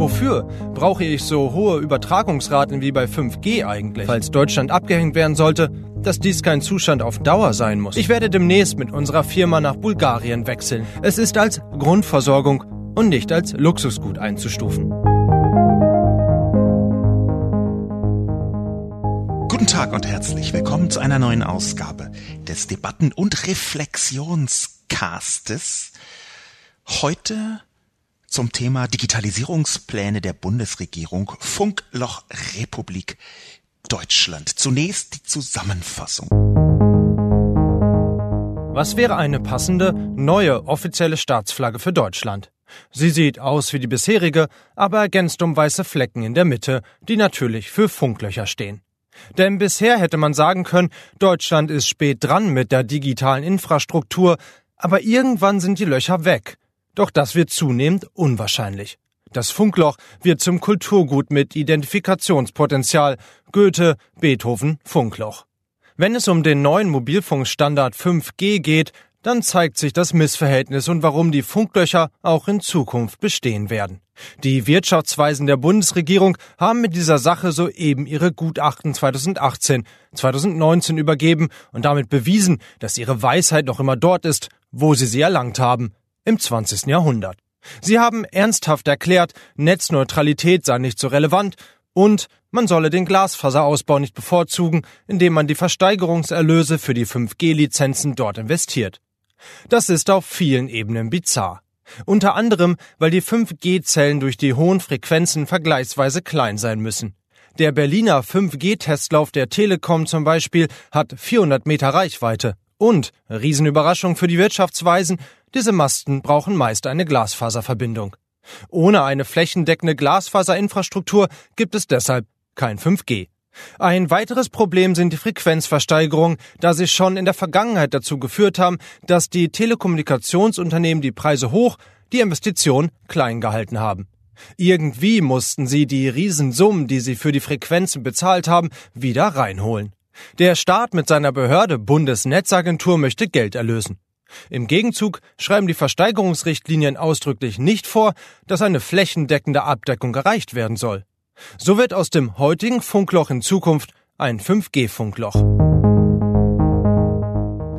Wofür brauche ich so hohe Übertragungsraten wie bei 5G eigentlich? Falls Deutschland abgehängt werden sollte, dass dies kein Zustand auf Dauer sein muss. Ich werde demnächst mit unserer Firma nach Bulgarien wechseln. Es ist als Grundversorgung und nicht als Luxusgut einzustufen. Guten Tag und herzlich willkommen zu einer neuen Ausgabe des Debatten- und Reflexionscastes. Heute zum Thema Digitalisierungspläne der Bundesregierung Funkloch Republik Deutschland. Zunächst die Zusammenfassung. Was wäre eine passende, neue offizielle Staatsflagge für Deutschland? Sie sieht aus wie die bisherige, aber ergänzt um weiße Flecken in der Mitte, die natürlich für Funklöcher stehen. Denn bisher hätte man sagen können, Deutschland ist spät dran mit der digitalen Infrastruktur, aber irgendwann sind die Löcher weg. Doch das wird zunehmend unwahrscheinlich. Das Funkloch wird zum Kulturgut mit Identifikationspotenzial. Goethe, Beethoven, Funkloch. Wenn es um den neuen Mobilfunkstandard 5G geht, dann zeigt sich das Missverhältnis und warum die Funklöcher auch in Zukunft bestehen werden. Die Wirtschaftsweisen der Bundesregierung haben mit dieser Sache soeben ihre Gutachten 2018, 2019 übergeben und damit bewiesen, dass ihre Weisheit noch immer dort ist, wo sie sie erlangt haben, im 20. Jahrhundert. Sie haben ernsthaft erklärt, Netzneutralität sei nicht so relevant und man solle den Glasfaserausbau nicht bevorzugen, indem man die Versteigerungserlöse für die 5G-Lizenzen dort investiert. Das ist auf vielen Ebenen bizarr. Unter anderem, weil die 5G-Zellen durch die hohen Frequenzen vergleichsweise klein sein müssen. Der Berliner 5G-Testlauf der Telekom zum Beispiel hat 400 Meter Reichweite. Und, Riesenüberraschung für die Wirtschaftsweisen, diese Masten brauchen meist eine Glasfaserverbindung. Ohne eine flächendeckende Glasfaserinfrastruktur gibt es deshalb kein 5G. Ein weiteres Problem sind die Frequenzversteigerungen, da sie schon in der Vergangenheit dazu geführt haben, dass die Telekommunikationsunternehmen die Preise hoch, die Investition klein gehalten haben. Irgendwie mussten sie die Riesensummen, die sie für die Frequenzen bezahlt haben, wieder reinholen. Der Staat mit seiner Behörde Bundesnetzagentur möchte Geld erlösen. Im Gegenzug schreiben die Versteigerungsrichtlinien ausdrücklich nicht vor, dass eine flächendeckende Abdeckung erreicht werden soll. So wird aus dem heutigen Funkloch in Zukunft ein 5G-Funkloch.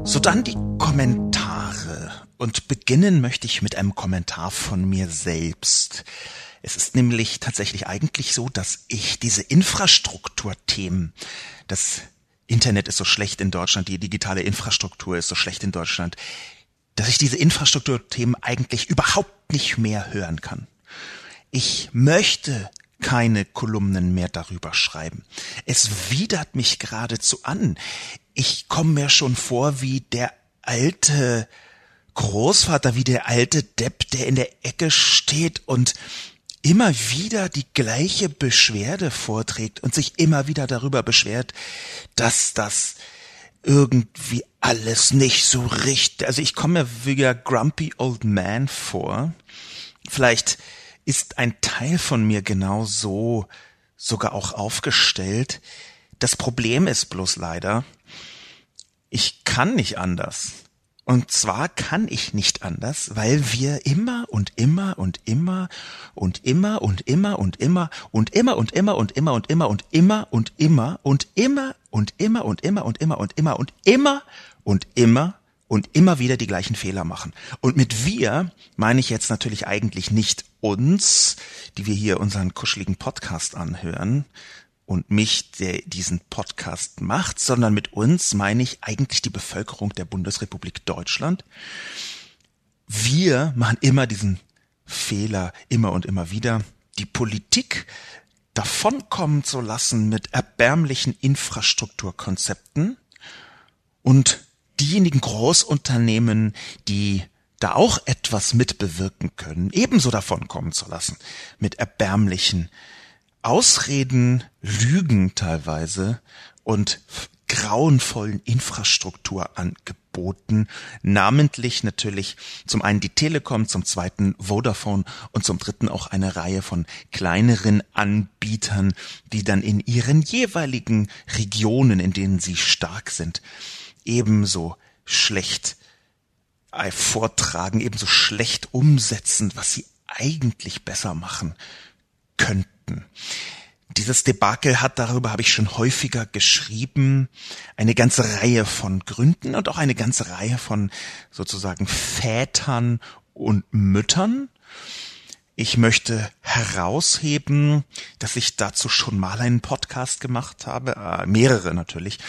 So dann die Kommentare. Und beginnen möchte ich mit einem Kommentar von mir selbst. Es ist nämlich tatsächlich eigentlich so, dass ich diese Infrastrukturthemen, das Internet ist so schlecht in Deutschland, die digitale Infrastruktur ist so schlecht in Deutschland, dass ich diese Infrastrukturthemen eigentlich überhaupt nicht mehr hören kann. Ich möchte keine Kolumnen mehr darüber schreiben. Es widert mich geradezu an. Ich komme mir schon vor wie der alte Großvater, wie der alte Depp, der in der Ecke steht und immer wieder die gleiche Beschwerde vorträgt und sich immer wieder darüber beschwert, dass das irgendwie alles nicht so richtig, also ich komme mir wie der Grumpy Old Man vor. Vielleicht ist ein Teil von mir genau so sogar auch aufgestellt. Das Problem ist bloß leider, ich kann nicht anders. Und zwar kann ich nicht anders, weil wir immer und immer und immer und immer und immer und immer und immer und immer und immer und immer und immer und immer und immer und immer und immer und immer und immer und immer und immer und immer wieder die gleichen Fehler machen. Und mit wir meine ich jetzt natürlich eigentlich nicht uns, die wir hier unseren kuscheligen Podcast anhören, und mich, der diesen Podcast macht, sondern mit uns meine ich eigentlich die Bevölkerung der Bundesrepublik Deutschland. Wir machen immer diesen Fehler immer und immer wieder, die Politik davonkommen zu lassen mit erbärmlichen Infrastrukturkonzepten und diejenigen Großunternehmen, die da auch etwas mitbewirken können, ebenso davonkommen zu lassen mit erbärmlichen Ausreden, Lügen teilweise und grauenvollen Infrastrukturangeboten angeboten, namentlich natürlich zum einen die Telekom, zum zweiten Vodafone und zum dritten auch eine Reihe von kleineren Anbietern, die dann in ihren jeweiligen Regionen, in denen sie stark sind, ebenso schlecht äh, vortragen, ebenso schlecht umsetzen, was sie eigentlich besser machen könnten. Dieses Debakel hat, darüber habe ich schon häufiger geschrieben, eine ganze Reihe von Gründen und auch eine ganze Reihe von sozusagen Vätern und Müttern. Ich möchte herausheben, dass ich dazu schon mal einen Podcast gemacht habe, äh, mehrere natürlich,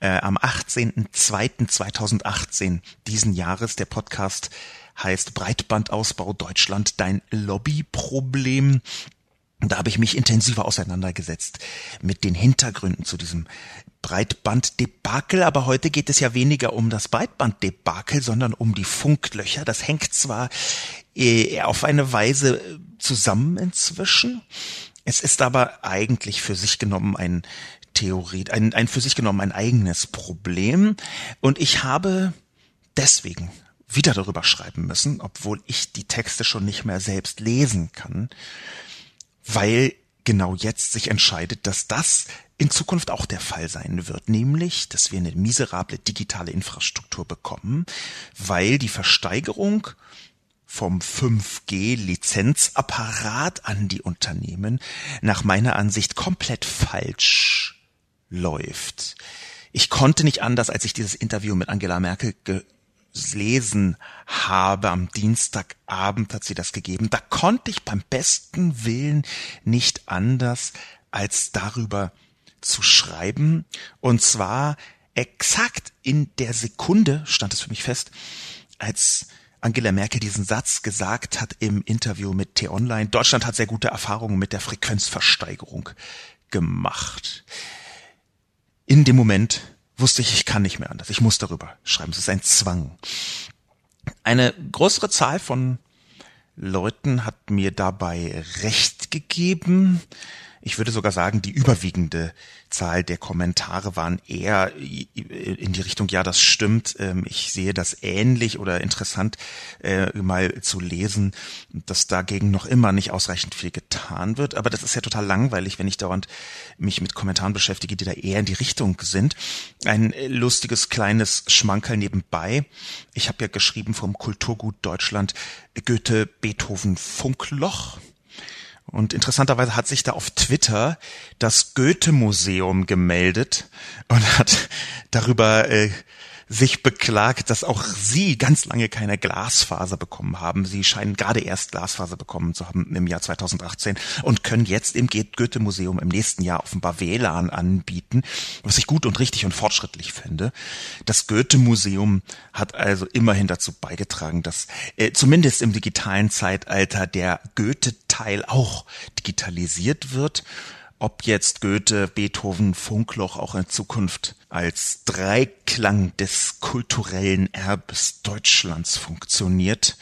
äh, am 18.02.2018 diesen Jahres. Der Podcast heißt Breitbandausbau Deutschland, dein Lobbyproblem. Da habe ich mich intensiver auseinandergesetzt mit den Hintergründen zu diesem Breitbanddebakel, aber heute geht es ja weniger um das Breitbanddebakel, sondern um die Funklöcher. Das hängt zwar äh, auf eine Weise zusammen inzwischen, es ist aber eigentlich für sich genommen ein Theorie, ein, ein für sich genommen ein eigenes Problem. Und ich habe deswegen wieder darüber schreiben müssen, obwohl ich die Texte schon nicht mehr selbst lesen kann, weil genau jetzt sich entscheidet, dass das in Zukunft auch der Fall sein wird, nämlich, dass wir eine miserable digitale Infrastruktur bekommen, weil die Versteigerung vom 5G-Lizenzapparat an die Unternehmen nach meiner Ansicht komplett falsch läuft. Ich konnte nicht anders, als ich dieses Interview mit Angela Merkel lesen habe. Am Dienstagabend hat sie das gegeben. Da konnte ich beim besten Willen nicht anders, als darüber zu schreiben. Und zwar exakt in der Sekunde, stand es für mich fest, als Angela Merkel diesen Satz gesagt hat im Interview mit T-Online. Deutschland hat sehr gute Erfahrungen mit der Frequenzversteigerung gemacht. In dem Moment wusste ich, ich kann nicht mehr anders. Ich muss darüber schreiben. Es ist ein Zwang. Eine größere Zahl von Leuten hat mir dabei recht gegeben. Ich würde sogar sagen, die überwiegende Zahl der Kommentare waren eher in die Richtung, ja, das stimmt, ähm, ich sehe das ähnlich oder interessant äh, mal zu lesen, dass dagegen noch immer nicht ausreichend viel getan wird. Aber das ist ja total langweilig, wenn ich dauernd mich mit Kommentaren beschäftige, die da eher in die Richtung sind. Ein lustiges kleines Schmankerl nebenbei. Ich habe ja geschrieben vom Kulturgut Deutschland Goethe, Beethoven, Funkloch. Und interessanterweise hat sich da auf Twitter das Goethe-Museum gemeldet und hat darüber äh, sich beklagt, dass auch sie ganz lange keine Glasfaser bekommen haben. Sie scheinen gerade erst Glasfaser bekommen zu haben im Jahr 2018 und können jetzt im Goethe-Museum im nächsten Jahr offenbar WLAN anbieten, was ich gut und richtig und fortschrittlich finde. Das Goethe-Museum hat also immerhin dazu beigetragen, dass äh, zumindest im digitalen Zeitalter der Goethe-Teil auch digitalisiert wird ob jetzt Goethe, Beethoven, Funkloch auch in Zukunft als Dreiklang des kulturellen Erbes Deutschlands funktioniert,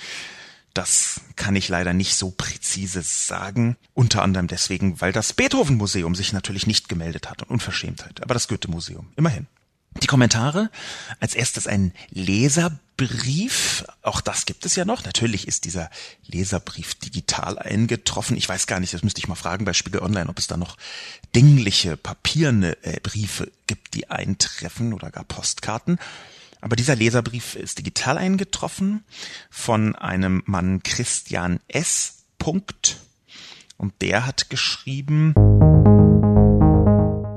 das kann ich leider nicht so präzise sagen. Unter anderem deswegen, weil das Beethoven Museum sich natürlich nicht gemeldet hat und Unverschämtheit, aber das Goethe Museum immerhin. Die Kommentare. Als erstes ein Leserbrief. Auch das gibt es ja noch. Natürlich ist dieser Leserbrief digital eingetroffen. Ich weiß gar nicht, das müsste ich mal fragen bei Spiegel Online, ob es da noch dingliche papierne äh, Briefe gibt, die eintreffen oder gar Postkarten. Aber dieser Leserbrief ist digital eingetroffen von einem Mann Christian S. Punkt. Und der hat geschrieben,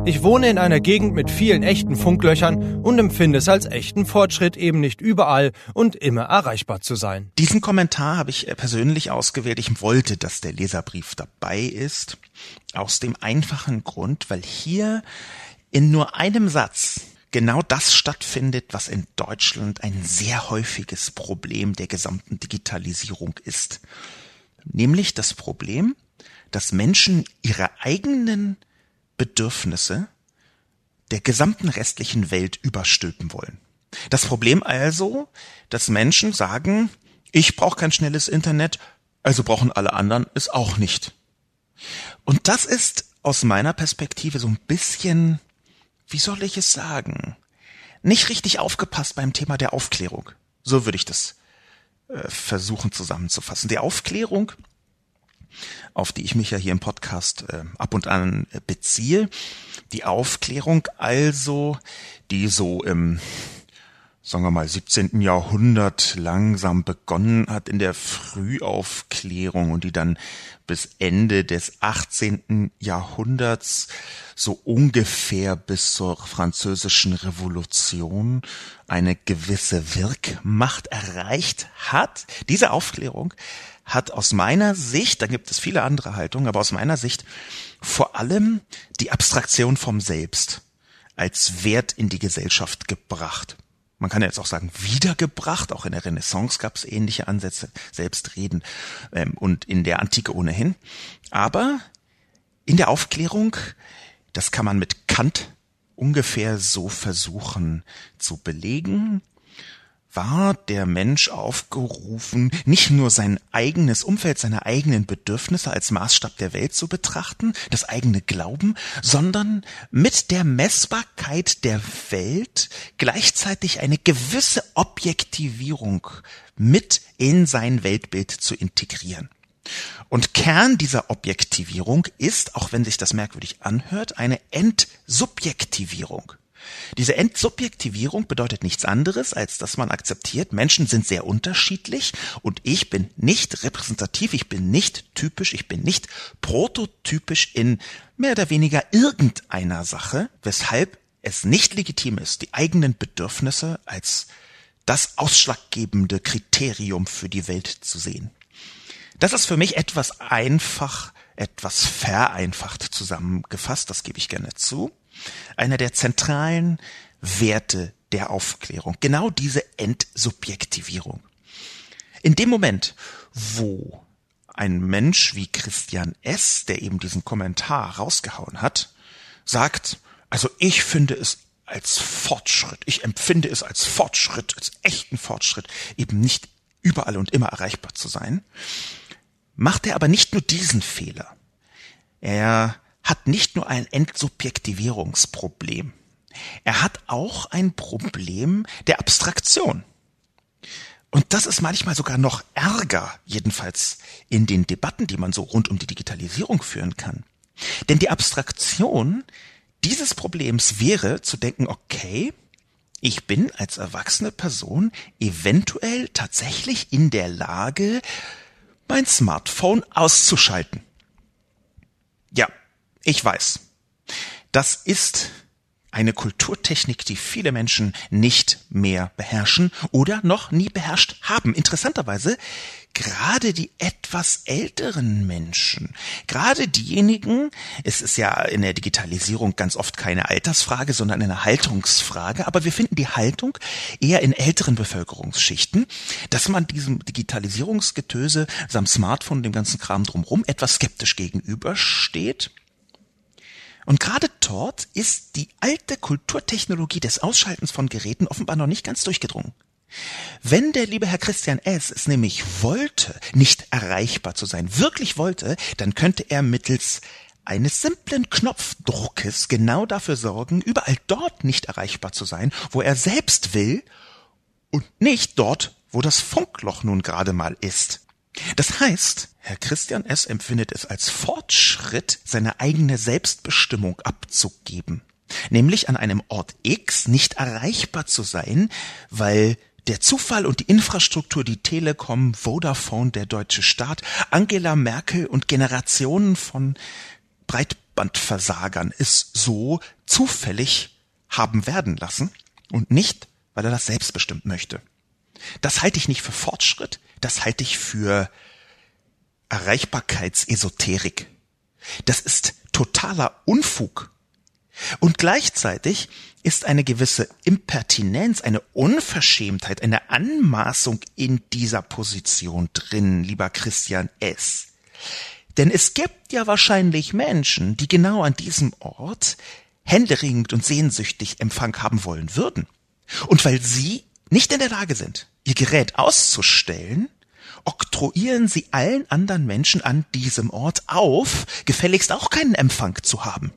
ich wohne in einer Gegend mit vielen echten Funklöchern und empfinde es als echten Fortschritt, eben nicht überall und immer erreichbar zu sein. Diesen Kommentar habe ich äh, persönlich ausgewählt. Ich wollte, dass der Leserbrief dabei ist. Aus dem einfachen Grund, weil hier in nur einem Satz genau das stattfindet, was in Deutschland ein sehr häufiges Problem der gesamten Digitalisierung ist. Nämlich das Problem, dass Menschen ihre eigenen Bedürfnisse der gesamten restlichen Welt überstülpen wollen. Das Problem also, dass Menschen sagen, ich brauche kein schnelles Internet, also brauchen alle anderen es auch nicht. Und das ist aus meiner Perspektive so ein bisschen, wie soll ich es sagen, nicht richtig aufgepasst beim Thema der Aufklärung. So würde ich das äh, versuchen zusammenzufassen. Die Aufklärung, auf die ich mich ja hier im Podcast äh, ab und an äh, beziehe, die Aufklärung also, die so im sagen wir mal, 17. Jahrhundert langsam begonnen hat in der Frühaufklärung und die dann bis Ende des 18. Jahrhunderts so ungefähr bis zur französischen Revolution eine gewisse Wirkmacht erreicht hat. Diese Aufklärung hat aus meiner Sicht, da gibt es viele andere Haltungen, aber aus meiner Sicht vor allem die Abstraktion vom Selbst als Wert in die Gesellschaft gebracht man kann jetzt auch sagen, wiedergebracht. Auch in der Renaissance gab es ähnliche Ansätze, Selbstreden ähm, und in der Antike ohnehin. Aber in der Aufklärung, das kann man mit Kant ungefähr so versuchen zu belegen, war der Mensch aufgerufen, nicht nur sein eigenes Umfeld, seine eigenen Bedürfnisse als Maßstab der Welt zu betrachten, das eigene Glauben, sondern mit der Messbarkeit der Welt gleichzeitig eine gewisse Objektivierung mit in sein Weltbild zu integrieren. Und Kern dieser Objektivierung ist, auch wenn sich das merkwürdig anhört, eine Entsubjektivierung. Diese Entsubjektivierung bedeutet nichts anderes, als dass man akzeptiert, Menschen sind sehr unterschiedlich und ich bin nicht repräsentativ, ich bin nicht typisch, ich bin nicht prototypisch in mehr oder weniger irgendeiner Sache, weshalb es nicht legitim ist, die eigenen Bedürfnisse als das ausschlaggebende Kriterium für die Welt zu sehen. Das ist für mich etwas einfach, etwas vereinfacht zusammengefasst, das gebe ich gerne zu einer der zentralen Werte der Aufklärung. Genau diese Entsubjektivierung. In dem Moment, wo ein Mensch wie Christian S., der eben diesen Kommentar rausgehauen hat, sagt, also ich finde es als Fortschritt, ich empfinde es als Fortschritt, als echten Fortschritt, eben nicht überall und immer erreichbar zu sein, macht er aber nicht nur diesen Fehler. Er hat nicht nur ein Entsubjektivierungsproblem. Er hat auch ein Problem der Abstraktion. Und das ist manchmal sogar noch ärger, jedenfalls in den Debatten, die man so rund um die Digitalisierung führen kann. Denn die Abstraktion dieses Problems wäre zu denken, okay, ich bin als erwachsene Person eventuell tatsächlich in der Lage, mein Smartphone auszuschalten. Ja, ich weiß. Das ist eine Kulturtechnik, die viele Menschen nicht mehr beherrschen oder noch nie beherrscht haben. Interessanterweise gerade die etwas älteren Menschen, gerade diejenigen, es ist ja in der Digitalisierung ganz oft keine Altersfrage, sondern eine Haltungsfrage, aber wir finden die Haltung eher in älteren Bevölkerungsschichten, dass man diesem Digitalisierungsgetöse, seinem Smartphone, dem ganzen Kram drumherum etwas skeptisch gegenübersteht und gerade dort ist die alte Kulturtechnologie des Ausschaltens von Geräten offenbar noch nicht ganz durchgedrungen. Wenn der liebe Herr Christian S. es nämlich wollte, nicht erreichbar zu sein, wirklich wollte, dann könnte er mittels eines simplen Knopfdruckes genau dafür sorgen, überall dort nicht erreichbar zu sein, wo er selbst will und nicht dort, wo das Funkloch nun gerade mal ist. Das heißt, Herr Christian S. empfindet es als Fortschritt, seine eigene Selbstbestimmung abzugeben, nämlich an einem Ort X nicht erreichbar zu sein, weil der Zufall und die Infrastruktur, die Telekom, Vodafone, der deutsche Staat, Angela Merkel und Generationen von Breitbandversagern es so zufällig haben werden lassen und nicht, weil er das selbstbestimmt möchte. Das halte ich nicht für Fortschritt, das halte ich für Erreichbarkeitsesoterik. Das ist totaler Unfug. Und gleichzeitig ist eine gewisse Impertinenz, eine Unverschämtheit, eine Anmaßung in dieser Position drin, lieber Christian S. Denn es gibt ja wahrscheinlich Menschen, die genau an diesem Ort händeringend und sehnsüchtig Empfang haben wollen würden. Und weil sie nicht in der Lage sind, ihr Gerät auszustellen, oktroyieren sie allen anderen Menschen an diesem Ort auf, gefälligst auch keinen Empfang zu haben.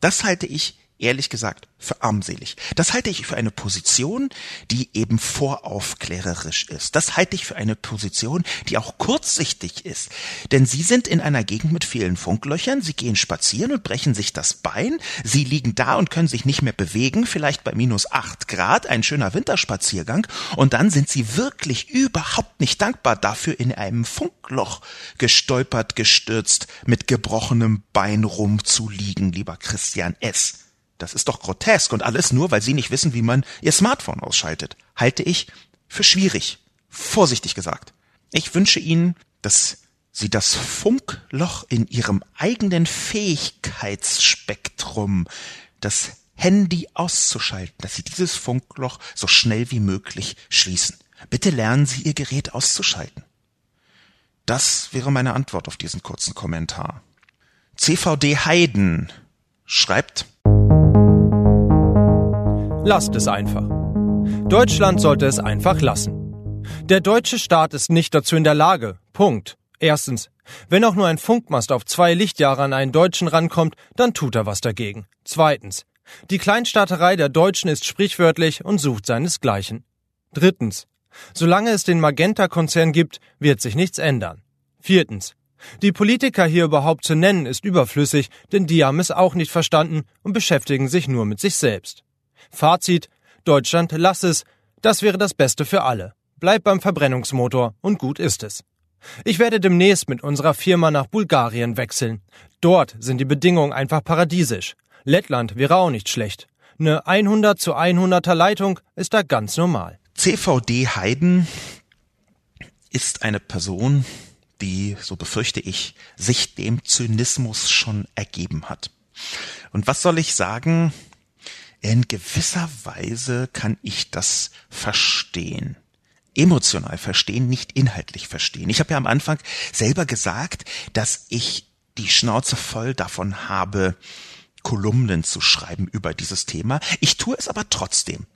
Das halte ich ehrlich gesagt für armselig. Das halte ich für eine Position, die eben voraufklärerisch ist. Das halte ich für eine Position, die auch kurzsichtig ist. Denn Sie sind in einer Gegend mit vielen Funklöchern, Sie gehen spazieren und brechen sich das Bein, Sie liegen da und können sich nicht mehr bewegen, vielleicht bei minus acht Grad, ein schöner Winterspaziergang, und dann sind Sie wirklich überhaupt nicht dankbar dafür, in einem Funkloch gestolpert, gestürzt, mit gebrochenem Bein rumzuliegen, lieber Christian S. Das ist doch grotesk und alles nur, weil Sie nicht wissen, wie man Ihr Smartphone ausschaltet. Halte ich für schwierig. Vorsichtig gesagt. Ich wünsche Ihnen, dass Sie das Funkloch in Ihrem eigenen Fähigkeitsspektrum, das Handy auszuschalten, dass Sie dieses Funkloch so schnell wie möglich schließen. Bitte lernen Sie Ihr Gerät auszuschalten. Das wäre meine Antwort auf diesen kurzen Kommentar. CVD Heiden schreibt, Lasst es einfach. Deutschland sollte es einfach lassen. Der deutsche Staat ist nicht dazu in der Lage. Punkt. Erstens. Wenn auch nur ein Funkmast auf zwei Lichtjahre an einen Deutschen rankommt, dann tut er was dagegen. Zweitens. Die Kleinstaaterei der Deutschen ist sprichwörtlich und sucht seinesgleichen. Drittens. Solange es den Magenta-Konzern gibt, wird sich nichts ändern. Viertens. Die Politiker hier überhaupt zu nennen ist überflüssig, denn die haben es auch nicht verstanden und beschäftigen sich nur mit sich selbst. Fazit, Deutschland lass es, das wäre das Beste für alle. Bleib beim Verbrennungsmotor und gut ist es. Ich werde demnächst mit unserer Firma nach Bulgarien wechseln. Dort sind die Bedingungen einfach paradiesisch. Lettland wäre auch nicht schlecht. Eine 100 zu 100er Leitung ist da ganz normal. CVD Heiden ist eine Person, die, so befürchte ich, sich dem Zynismus schon ergeben hat. Und was soll ich sagen? In gewisser Weise kann ich das verstehen. Emotional verstehen, nicht inhaltlich verstehen. Ich habe ja am Anfang selber gesagt, dass ich die Schnauze voll davon habe, Kolumnen zu schreiben über dieses Thema. Ich tue es aber trotzdem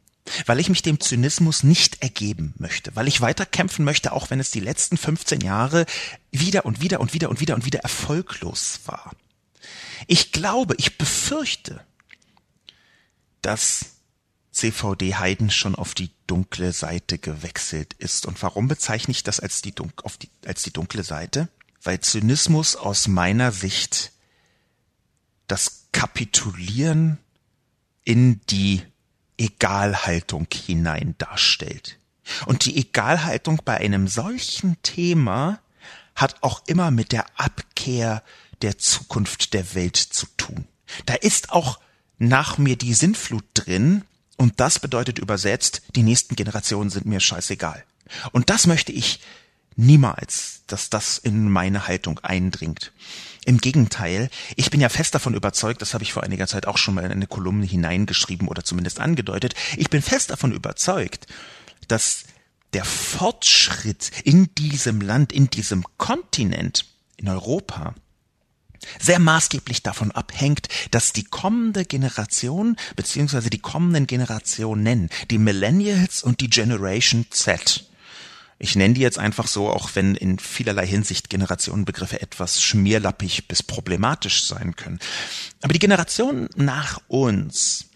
weil ich mich dem Zynismus nicht ergeben möchte, weil ich weiter kämpfen möchte, auch wenn es die letzten 15 Jahre wieder und wieder und wieder und wieder und wieder erfolglos war. Ich glaube, ich befürchte, dass CVD Heiden schon auf die dunkle Seite gewechselt ist. Und warum bezeichne ich das als die, Dun die, als die dunkle Seite? Weil Zynismus aus meiner Sicht das Kapitulieren in die Egalhaltung hinein darstellt. Und die Egalhaltung bei einem solchen Thema hat auch immer mit der Abkehr der Zukunft der Welt zu tun. Da ist auch nach mir die Sinnflut drin, und das bedeutet übersetzt, die nächsten Generationen sind mir scheißegal. Und das möchte ich niemals, dass das in meine Haltung eindringt. Im Gegenteil, ich bin ja fest davon überzeugt, das habe ich vor einiger Zeit auch schon mal in eine Kolumne hineingeschrieben oder zumindest angedeutet, ich bin fest davon überzeugt, dass der Fortschritt in diesem Land, in diesem Kontinent, in Europa, sehr maßgeblich davon abhängt, dass die kommende Generation beziehungsweise die kommenden Generationen, die Millennials und die Generation Z, ich nenne die jetzt einfach so, auch wenn in vielerlei Hinsicht Generationenbegriffe etwas schmierlappig bis problematisch sein können. Aber die Generation nach uns,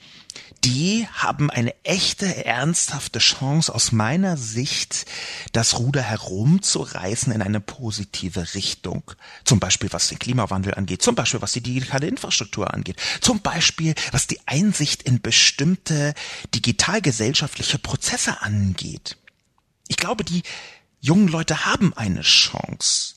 die haben eine echte, ernsthafte Chance aus meiner Sicht, das Ruder herumzureißen in eine positive Richtung. Zum Beispiel was den Klimawandel angeht, zum Beispiel was die digitale Infrastruktur angeht, zum Beispiel was die Einsicht in bestimmte digitalgesellschaftliche Prozesse angeht. Ich glaube, die jungen Leute haben eine Chance.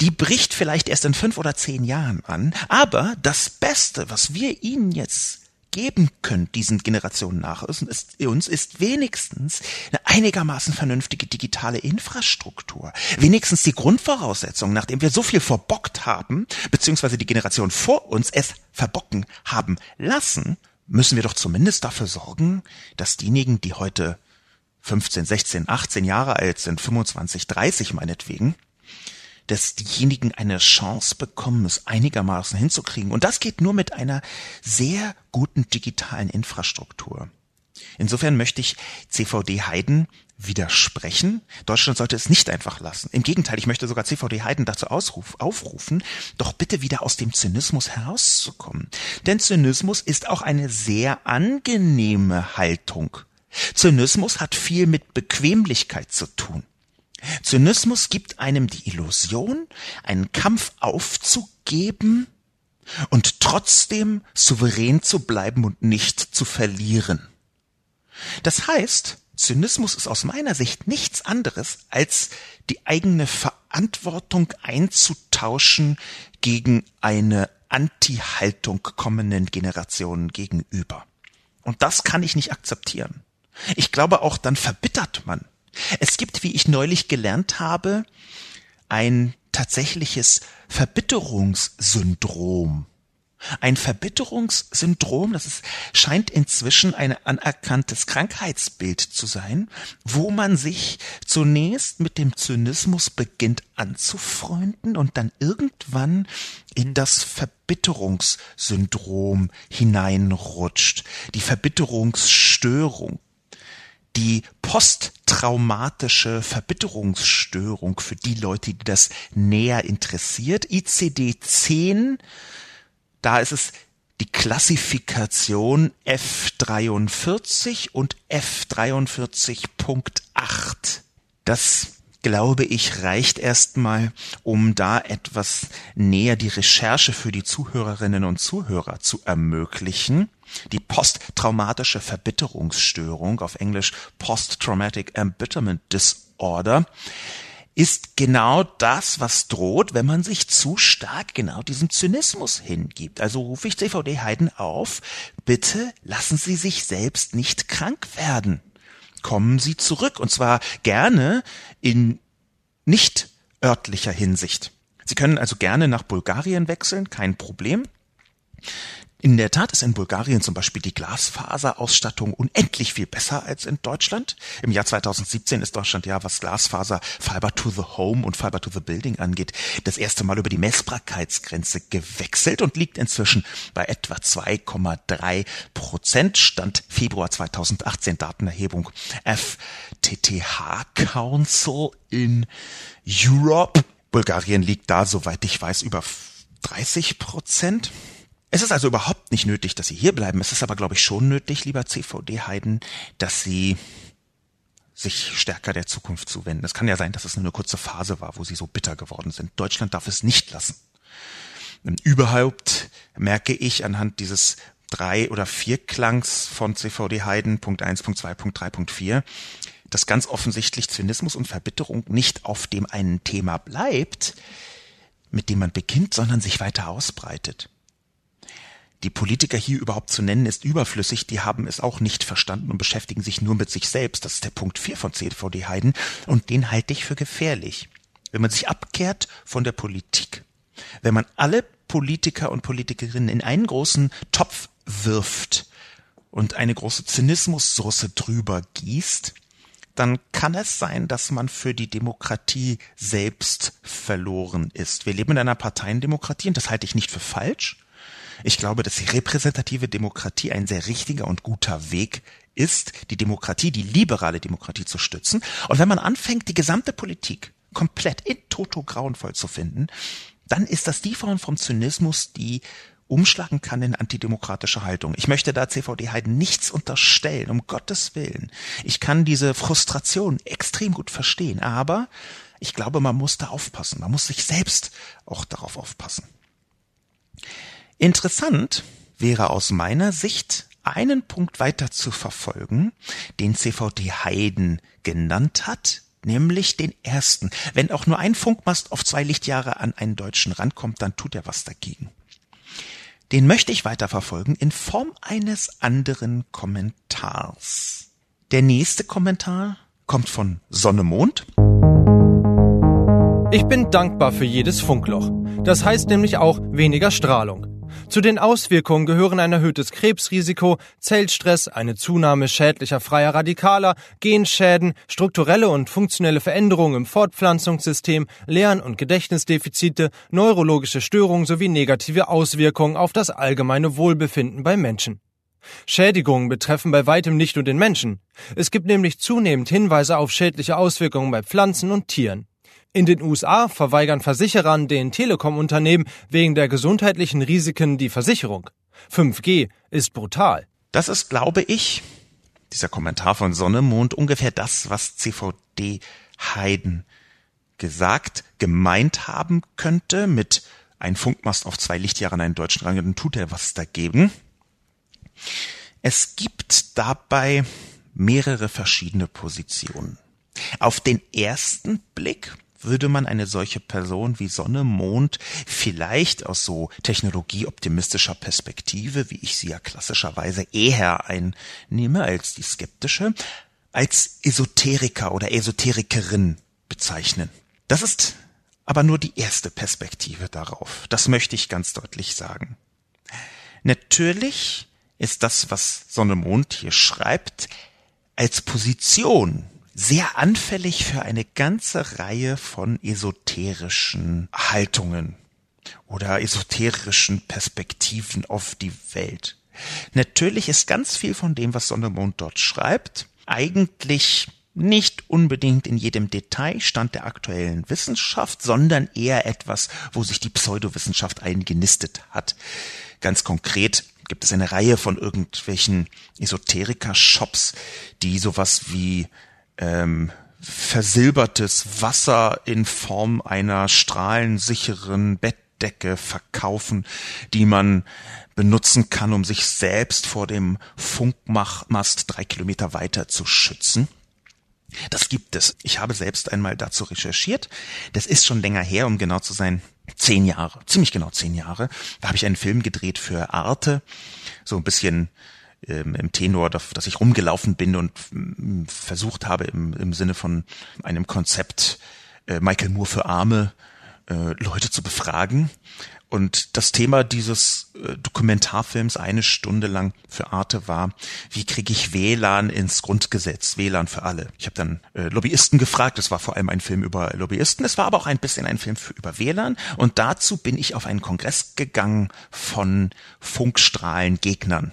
Die bricht vielleicht erst in fünf oder zehn Jahren an, aber das Beste, was wir ihnen jetzt geben können, diesen Generationen nach ist, uns, ist wenigstens eine einigermaßen vernünftige digitale Infrastruktur. Wenigstens die Grundvoraussetzung, nachdem wir so viel verbockt haben, beziehungsweise die Generation vor uns es verbocken haben lassen, müssen wir doch zumindest dafür sorgen, dass diejenigen, die heute 15, 16, 18 Jahre alt sind, 25, 30 meinetwegen, dass diejenigen eine Chance bekommen, es einigermaßen hinzukriegen. Und das geht nur mit einer sehr guten digitalen Infrastruktur. Insofern möchte ich CVD Heiden widersprechen. Deutschland sollte es nicht einfach lassen. Im Gegenteil, ich möchte sogar CVD Heiden dazu ausruf, aufrufen, doch bitte wieder aus dem Zynismus herauszukommen. Denn Zynismus ist auch eine sehr angenehme Haltung. Zynismus hat viel mit Bequemlichkeit zu tun. Zynismus gibt einem die Illusion, einen Kampf aufzugeben und trotzdem souverän zu bleiben und nicht zu verlieren. Das heißt, Zynismus ist aus meiner Sicht nichts anderes, als die eigene Verantwortung einzutauschen gegen eine Anti-Haltung kommenden Generationen gegenüber. Und das kann ich nicht akzeptieren. Ich glaube auch, dann verbittert man. Es gibt, wie ich neulich gelernt habe, ein tatsächliches Verbitterungssyndrom. Ein Verbitterungssyndrom, das ist, scheint inzwischen ein anerkanntes Krankheitsbild zu sein, wo man sich zunächst mit dem Zynismus beginnt anzufreunden und dann irgendwann in das Verbitterungssyndrom hineinrutscht, die Verbitterungsstörung die posttraumatische Verbitterungsstörung für die Leute, die das näher interessiert. ICD-10 da ist es die Klassifikation F43 und F43.8. Das glaube ich, reicht erstmal, um da etwas näher die Recherche für die Zuhörerinnen und Zuhörer zu ermöglichen. Die posttraumatische Verbitterungsstörung, auf Englisch Post-Traumatic Embitterment Disorder, ist genau das, was droht, wenn man sich zu stark genau diesem Zynismus hingibt. Also rufe ich CVD Heiden auf, bitte lassen Sie sich selbst nicht krank werden. Kommen Sie zurück und zwar gerne in nicht örtlicher Hinsicht. Sie können also gerne nach Bulgarien wechseln, kein Problem. In der Tat ist in Bulgarien zum Beispiel die Glasfaserausstattung unendlich viel besser als in Deutschland. Im Jahr 2017 ist Deutschland ja, was Glasfaser, Fiber to the Home und Fiber to the Building angeht, das erste Mal über die Messbarkeitsgrenze gewechselt und liegt inzwischen bei etwa 2,3 Prozent. Stand Februar 2018 Datenerhebung FTTH Council in Europe. Bulgarien liegt da, soweit ich weiß, über 30 Prozent. Es ist also überhaupt nicht nötig, dass Sie hier bleiben. Es ist aber, glaube ich, schon nötig, lieber CVD-Heiden, dass Sie sich stärker der Zukunft zuwenden. Es kann ja sein, dass es nur eine kurze Phase war, wo Sie so bitter geworden sind. Deutschland darf es nicht lassen. Überhaupt merke ich anhand dieses drei oder vier Klangs von CVD Heiden, Punkt eins, Punkt zwei, Punkt drei, Punkt vier, dass ganz offensichtlich Zynismus und Verbitterung nicht auf dem einen Thema bleibt, mit dem man beginnt, sondern sich weiter ausbreitet die Politiker hier überhaupt zu nennen, ist überflüssig. Die haben es auch nicht verstanden und beschäftigen sich nur mit sich selbst. Das ist der Punkt 4 von CVD Heiden und den halte ich für gefährlich. Wenn man sich abkehrt von der Politik, wenn man alle Politiker und Politikerinnen in einen großen Topf wirft und eine große Zynismussoße drüber gießt, dann kann es sein, dass man für die Demokratie selbst verloren ist. Wir leben in einer Parteiendemokratie und das halte ich nicht für falsch. Ich glaube, dass die repräsentative Demokratie ein sehr richtiger und guter Weg ist, die Demokratie, die liberale Demokratie zu stützen. Und wenn man anfängt, die gesamte Politik komplett in toto grauenvoll zu finden, dann ist das die Form vom Zynismus, die umschlagen kann in antidemokratische Haltung. Ich möchte da CVD Heiden nichts unterstellen, um Gottes Willen. Ich kann diese Frustration extrem gut verstehen, aber ich glaube, man muss da aufpassen. Man muss sich selbst auch darauf aufpassen. Interessant wäre aus meiner Sicht einen Punkt weiter zu verfolgen, den CVD Heiden genannt hat, nämlich den ersten. Wenn auch nur ein Funkmast auf zwei Lichtjahre an einen Deutschen rankommt, dann tut er was dagegen. Den möchte ich weiter verfolgen in Form eines anderen Kommentars. Der nächste Kommentar kommt von Sonne Mond. Ich bin dankbar für jedes Funkloch. Das heißt nämlich auch weniger Strahlung. Zu den Auswirkungen gehören ein erhöhtes Krebsrisiko, Zellstress, eine Zunahme schädlicher freier Radikaler, Genschäden, strukturelle und funktionelle Veränderungen im Fortpflanzungssystem, Lern- und Gedächtnisdefizite, neurologische Störungen sowie negative Auswirkungen auf das allgemeine Wohlbefinden bei Menschen. Schädigungen betreffen bei weitem nicht nur den Menschen. Es gibt nämlich zunehmend Hinweise auf schädliche Auswirkungen bei Pflanzen und Tieren. In den USA verweigern Versicherern den Telekom-Unternehmen wegen der gesundheitlichen Risiken die Versicherung. 5G ist brutal. Das ist, glaube ich, dieser Kommentar von Sonnemond ungefähr das, was CVD Heiden gesagt, gemeint haben könnte mit ein Funkmast auf zwei Lichtjahren einen deutschen Rang, dann tut er was dagegen. Es gibt dabei mehrere verschiedene Positionen. Auf den ersten Blick würde man eine solche Person wie Sonne, Mond vielleicht aus so technologieoptimistischer Perspektive, wie ich sie ja klassischerweise eher einnehme als die skeptische, als Esoteriker oder Esoterikerin bezeichnen. Das ist aber nur die erste Perspektive darauf. Das möchte ich ganz deutlich sagen. Natürlich ist das, was Sonne Mond hier schreibt, als Position sehr anfällig für eine ganze Reihe von esoterischen Haltungen oder esoterischen Perspektiven auf die Welt. Natürlich ist ganz viel von dem, was Sonne Mond dort schreibt, eigentlich nicht unbedingt in jedem Detail Stand der aktuellen Wissenschaft, sondern eher etwas, wo sich die Pseudowissenschaft eingenistet hat. Ganz konkret gibt es eine Reihe von irgendwelchen Esoteriker-Shops, die sowas wie ähm, versilbertes Wasser in Form einer strahlensicheren Bettdecke verkaufen, die man benutzen kann, um sich selbst vor dem Funkmast drei Kilometer weiter zu schützen. Das gibt es. Ich habe selbst einmal dazu recherchiert. Das ist schon länger her, um genau zu sein, zehn Jahre, ziemlich genau zehn Jahre. Da habe ich einen Film gedreht für Arte, so ein bisschen ähm, im Tenor, dass, ich rumgelaufen bin und ähm, versucht habe im, im Sinne von einem Konzept äh, Michael Moore für Arme äh, Leute zu befragen. Und das Thema dieses äh, Dokumentarfilms eine Stunde lang für Arte war, wie kriege ich WLAN ins Grundgesetz, WLAN für alle. Ich habe dann äh, Lobbyisten gefragt, es war vor allem ein Film über Lobbyisten, es war aber auch ein bisschen ein Film für, über WLAN und dazu bin ich auf einen Kongress gegangen von Funkstrahlengegnern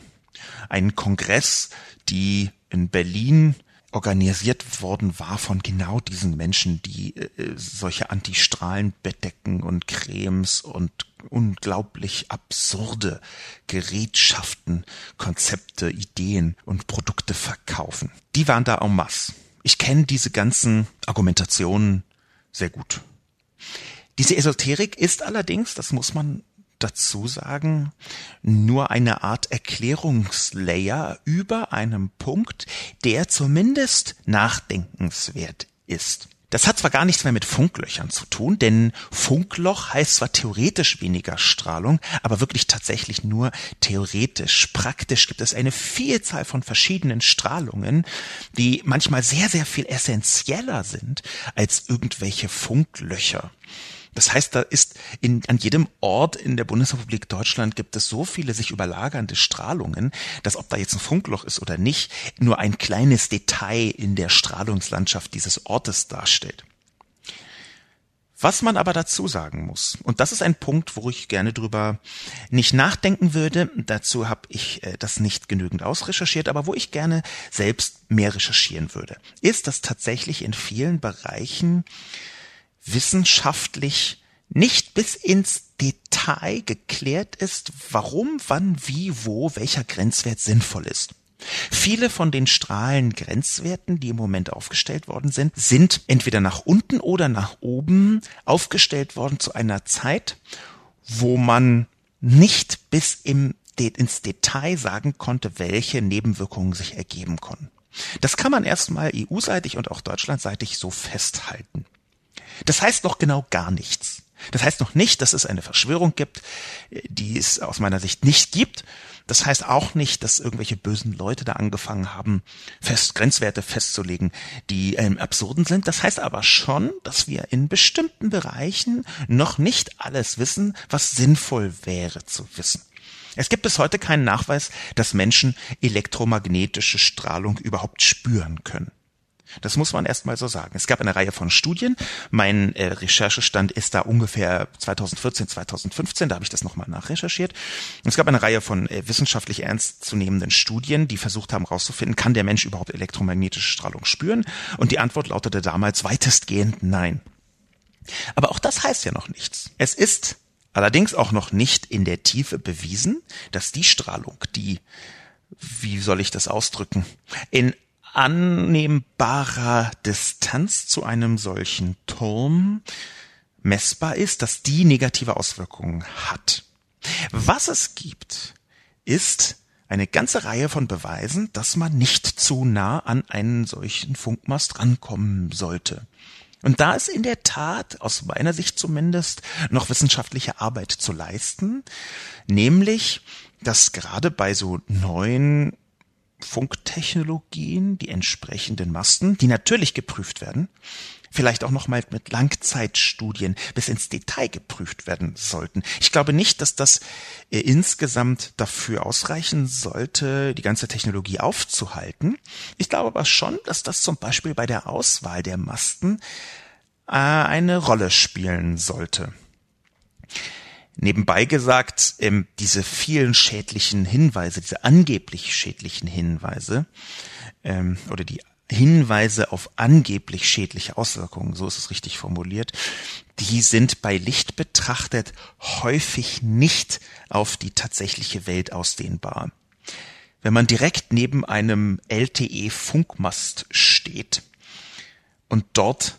einen Kongress, die in Berlin organisiert worden war von genau diesen Menschen, die äh, solche Antistrahlenbettdecken und Cremes und unglaublich absurde Gerätschaften, Konzepte, Ideen und Produkte verkaufen. Die waren da en masse. Ich kenne diese ganzen Argumentationen sehr gut. Diese Esoterik ist allerdings, das muss man dazu sagen, nur eine Art Erklärungslayer über einem Punkt, der zumindest nachdenkenswert ist. Das hat zwar gar nichts mehr mit Funklöchern zu tun, denn Funkloch heißt zwar theoretisch weniger Strahlung, aber wirklich tatsächlich nur theoretisch. Praktisch gibt es eine Vielzahl von verschiedenen Strahlungen, die manchmal sehr, sehr viel essentieller sind als irgendwelche Funklöcher. Das heißt, da ist in, an jedem Ort in der Bundesrepublik Deutschland gibt es so viele sich überlagernde Strahlungen, dass ob da jetzt ein Funkloch ist oder nicht, nur ein kleines Detail in der Strahlungslandschaft dieses Ortes darstellt. Was man aber dazu sagen muss, und das ist ein Punkt, wo ich gerne drüber nicht nachdenken würde, dazu habe ich äh, das nicht genügend ausrecherchiert, aber wo ich gerne selbst mehr recherchieren würde, ist, dass tatsächlich in vielen Bereichen wissenschaftlich nicht bis ins Detail geklärt ist, warum, wann, wie, wo, welcher Grenzwert sinnvoll ist. Viele von den Strahlengrenzwerten, die im Moment aufgestellt worden sind, sind entweder nach unten oder nach oben aufgestellt worden zu einer Zeit, wo man nicht bis im, ins Detail sagen konnte, welche Nebenwirkungen sich ergeben konnten. Das kann man erstmal EU-seitig und auch deutschlandseitig so festhalten. Das heißt noch genau gar nichts. Das heißt noch nicht, dass es eine Verschwörung gibt, die es aus meiner Sicht nicht gibt. Das heißt auch nicht, dass irgendwelche bösen Leute da angefangen haben, fest Grenzwerte festzulegen, die ähm, absurden sind. Das heißt aber schon, dass wir in bestimmten Bereichen noch nicht alles wissen, was sinnvoll wäre zu wissen. Es gibt bis heute keinen Nachweis, dass Menschen elektromagnetische Strahlung überhaupt spüren können. Das muss man erstmal so sagen. Es gab eine Reihe von Studien. Mein äh, Recherchestand ist da ungefähr 2014, 2015. Da habe ich das nochmal nachrecherchiert. es gab eine Reihe von äh, wissenschaftlich ernstzunehmenden Studien, die versucht haben herauszufinden, kann der Mensch überhaupt elektromagnetische Strahlung spüren? Und die Antwort lautete damals weitestgehend nein. Aber auch das heißt ja noch nichts. Es ist allerdings auch noch nicht in der Tiefe bewiesen, dass die Strahlung, die wie soll ich das ausdrücken, in annehmbarer Distanz zu einem solchen Turm messbar ist, dass die negative Auswirkungen hat. Was es gibt, ist eine ganze Reihe von Beweisen, dass man nicht zu nah an einen solchen Funkmast rankommen sollte. Und da ist in der Tat, aus meiner Sicht zumindest, noch wissenschaftliche Arbeit zu leisten, nämlich, dass gerade bei so neuen Funktechnologien, die entsprechenden Masten, die natürlich geprüft werden, vielleicht auch nochmal mit Langzeitstudien bis ins Detail geprüft werden sollten. Ich glaube nicht, dass das äh, insgesamt dafür ausreichen sollte, die ganze Technologie aufzuhalten. Ich glaube aber schon, dass das zum Beispiel bei der Auswahl der Masten äh, eine Rolle spielen sollte. Nebenbei gesagt, ähm, diese vielen schädlichen Hinweise, diese angeblich schädlichen Hinweise ähm, oder die Hinweise auf angeblich schädliche Auswirkungen, so ist es richtig formuliert, die sind bei Licht betrachtet häufig nicht auf die tatsächliche Welt ausdehnbar. Wenn man direkt neben einem LTE-Funkmast steht und dort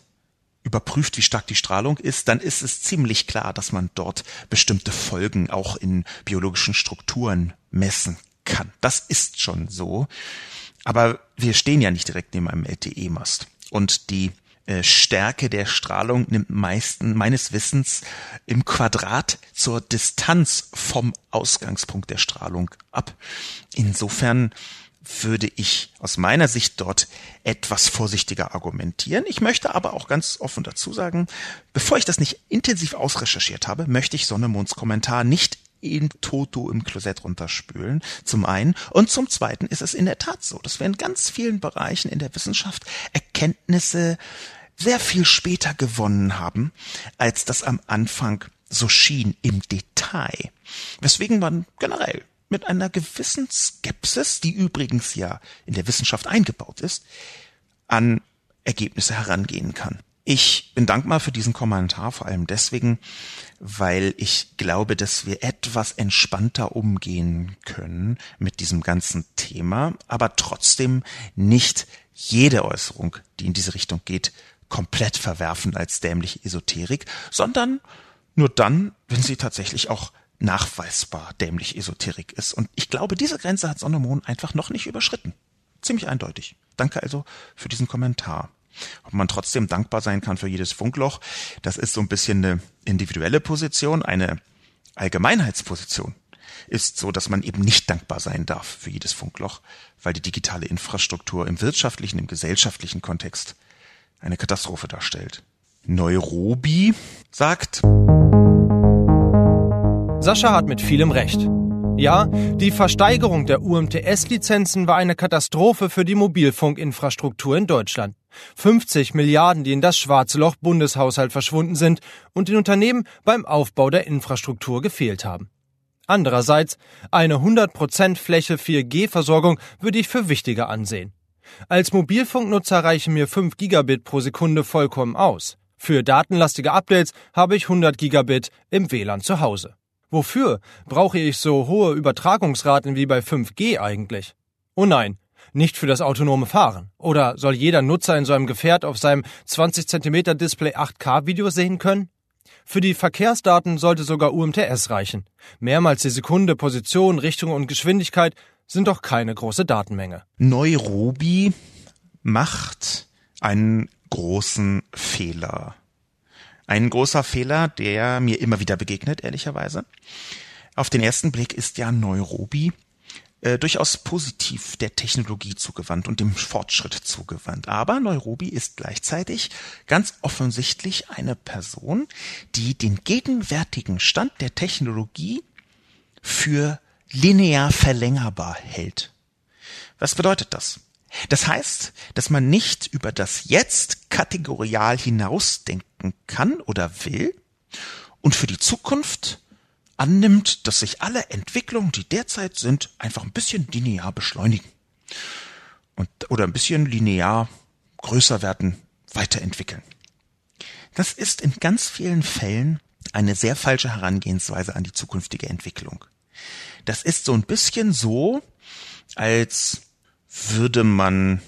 überprüft, wie stark die Strahlung ist, dann ist es ziemlich klar, dass man dort bestimmte Folgen auch in biologischen Strukturen messen kann. Das ist schon so. Aber wir stehen ja nicht direkt neben einem LTE-Mast. Und die äh, Stärke der Strahlung nimmt meisten, meines Wissens im Quadrat zur Distanz vom Ausgangspunkt der Strahlung ab. Insofern würde ich aus meiner Sicht dort etwas vorsichtiger argumentieren. Ich möchte aber auch ganz offen dazu sagen, bevor ich das nicht intensiv ausrecherchiert habe, möchte ich Sonnemonds Kommentar nicht in Toto im Klosett runterspülen, zum einen. Und zum zweiten ist es in der Tat so, dass wir in ganz vielen Bereichen in der Wissenschaft Erkenntnisse sehr viel später gewonnen haben, als das am Anfang so schien im Detail. Weswegen man generell mit einer gewissen Skepsis, die übrigens ja in der Wissenschaft eingebaut ist, an Ergebnisse herangehen kann. Ich bin dankbar für diesen Kommentar, vor allem deswegen, weil ich glaube, dass wir etwas entspannter umgehen können mit diesem ganzen Thema, aber trotzdem nicht jede Äußerung, die in diese Richtung geht, komplett verwerfen als dämliche Esoterik, sondern nur dann, wenn sie tatsächlich auch nachweisbar dämlich Esoterik ist. Und ich glaube, diese Grenze hat Sonnemon einfach noch nicht überschritten. Ziemlich eindeutig. Danke also für diesen Kommentar. Ob man trotzdem dankbar sein kann für jedes Funkloch, das ist so ein bisschen eine individuelle Position, eine Allgemeinheitsposition ist so, dass man eben nicht dankbar sein darf für jedes Funkloch, weil die digitale Infrastruktur im wirtschaftlichen, im gesellschaftlichen Kontext eine Katastrophe darstellt. Neurobi sagt, Sascha hat mit vielem recht. Ja, die Versteigerung der UMTS-Lizenzen war eine Katastrophe für die Mobilfunkinfrastruktur in Deutschland. 50 Milliarden, die in das schwarze Loch Bundeshaushalt verschwunden sind und den Unternehmen beim Aufbau der Infrastruktur gefehlt haben. Andererseits, eine 100% Fläche 4G-Versorgung würde ich für wichtiger ansehen. Als Mobilfunknutzer reichen mir 5 Gigabit pro Sekunde vollkommen aus. Für datenlastige Updates habe ich 100 Gigabit im WLAN zu Hause. Wofür brauche ich so hohe Übertragungsraten wie bei 5G eigentlich? Oh nein, nicht für das autonome Fahren. Oder soll jeder Nutzer in so einem Gefährt auf seinem 20 cm Display 8K Video sehen können? Für die Verkehrsdaten sollte sogar UMTS reichen. Mehrmals die Sekunde, Position, Richtung und Geschwindigkeit sind doch keine große Datenmenge. Neurobi macht einen großen Fehler. Ein großer Fehler, der mir immer wieder begegnet, ehrlicherweise. Auf den ersten Blick ist ja Neurobi äh, durchaus positiv der Technologie zugewandt und dem Fortschritt zugewandt. Aber Neurobi ist gleichzeitig ganz offensichtlich eine Person, die den gegenwärtigen Stand der Technologie für linear verlängerbar hält. Was bedeutet das? Das heißt, dass man nicht über das Jetzt kategorial hinausdenken kann oder will und für die Zukunft annimmt, dass sich alle Entwicklungen, die derzeit sind, einfach ein bisschen linear beschleunigen und, oder ein bisschen linear größer werden, weiterentwickeln. Das ist in ganz vielen Fällen eine sehr falsche Herangehensweise an die zukünftige Entwicklung. Das ist so ein bisschen so, als würde man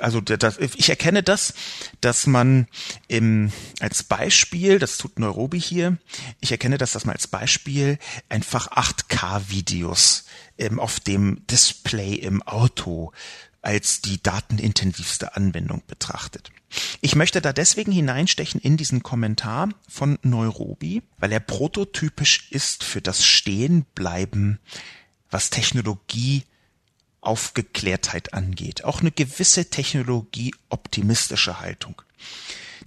also das, ich erkenne das, dass man im, als Beispiel, das tut Neurobi hier, ich erkenne das, dass man als Beispiel einfach 8K-Videos ähm, auf dem Display im Auto als die datenintensivste Anwendung betrachtet. Ich möchte da deswegen hineinstechen in diesen Kommentar von Neurobi, weil er prototypisch ist für das Stehenbleiben, was Technologie Aufgeklärtheit angeht. Auch eine gewisse technologieoptimistische Haltung.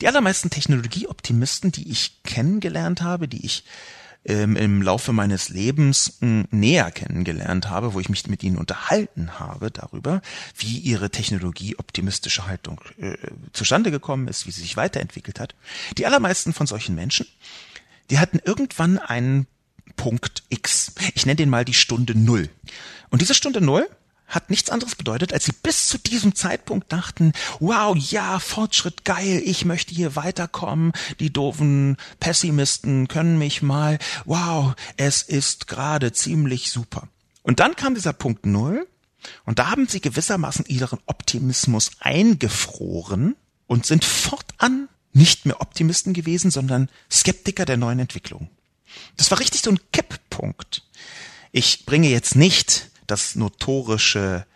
Die allermeisten Technologieoptimisten, die ich kennengelernt habe, die ich ähm, im Laufe meines Lebens mh, näher kennengelernt habe, wo ich mich mit ihnen unterhalten habe darüber, wie ihre technologieoptimistische Haltung äh, zustande gekommen ist, wie sie sich weiterentwickelt hat. Die allermeisten von solchen Menschen, die hatten irgendwann einen Punkt X. Ich nenne den mal die Stunde Null. Und diese Stunde Null, hat nichts anderes bedeutet, als sie bis zu diesem Zeitpunkt dachten, wow, ja, Fortschritt geil, ich möchte hier weiterkommen, die doofen Pessimisten können mich mal, wow, es ist gerade ziemlich super. Und dann kam dieser Punkt Null und da haben sie gewissermaßen ihren Optimismus eingefroren und sind fortan nicht mehr Optimisten gewesen, sondern Skeptiker der neuen Entwicklung. Das war richtig so ein Kipppunkt. Ich bringe jetzt nicht das notorische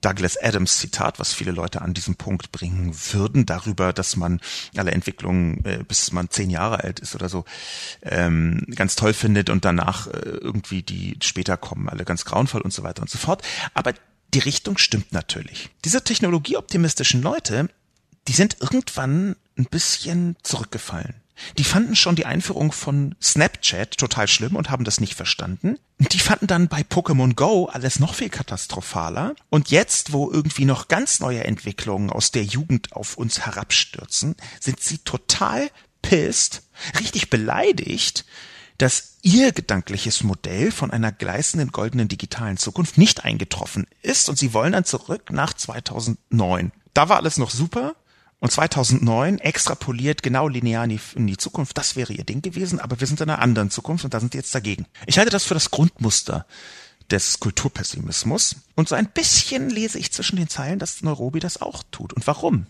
Douglas Adams Zitat, was viele Leute an diesem Punkt bringen würden, darüber, dass man alle Entwicklungen, äh, bis man zehn Jahre alt ist oder so, ähm, ganz toll findet und danach äh, irgendwie die später kommen, alle ganz grauenvoll und so weiter und so fort. Aber die Richtung stimmt natürlich. Diese technologieoptimistischen Leute, die sind irgendwann ein bisschen zurückgefallen. Die fanden schon die Einführung von Snapchat total schlimm und haben das nicht verstanden. Die fanden dann bei Pokémon Go alles noch viel katastrophaler. Und jetzt, wo irgendwie noch ganz neue Entwicklungen aus der Jugend auf uns herabstürzen, sind sie total pissed, richtig beleidigt, dass ihr gedankliches Modell von einer gleißenden goldenen digitalen Zukunft nicht eingetroffen ist und sie wollen dann zurück nach 2009. Da war alles noch super und 2009 extrapoliert genau linear in die, Zukunft. Das wäre ihr Ding gewesen, aber wir sind in einer anderen Zukunft und da sind die jetzt dagegen. Ich halte das für das Grundmuster des Kulturpessimismus. Und so ein bisschen lese ich zwischen den Zeilen, dass Neurobi das auch tut. Und warum?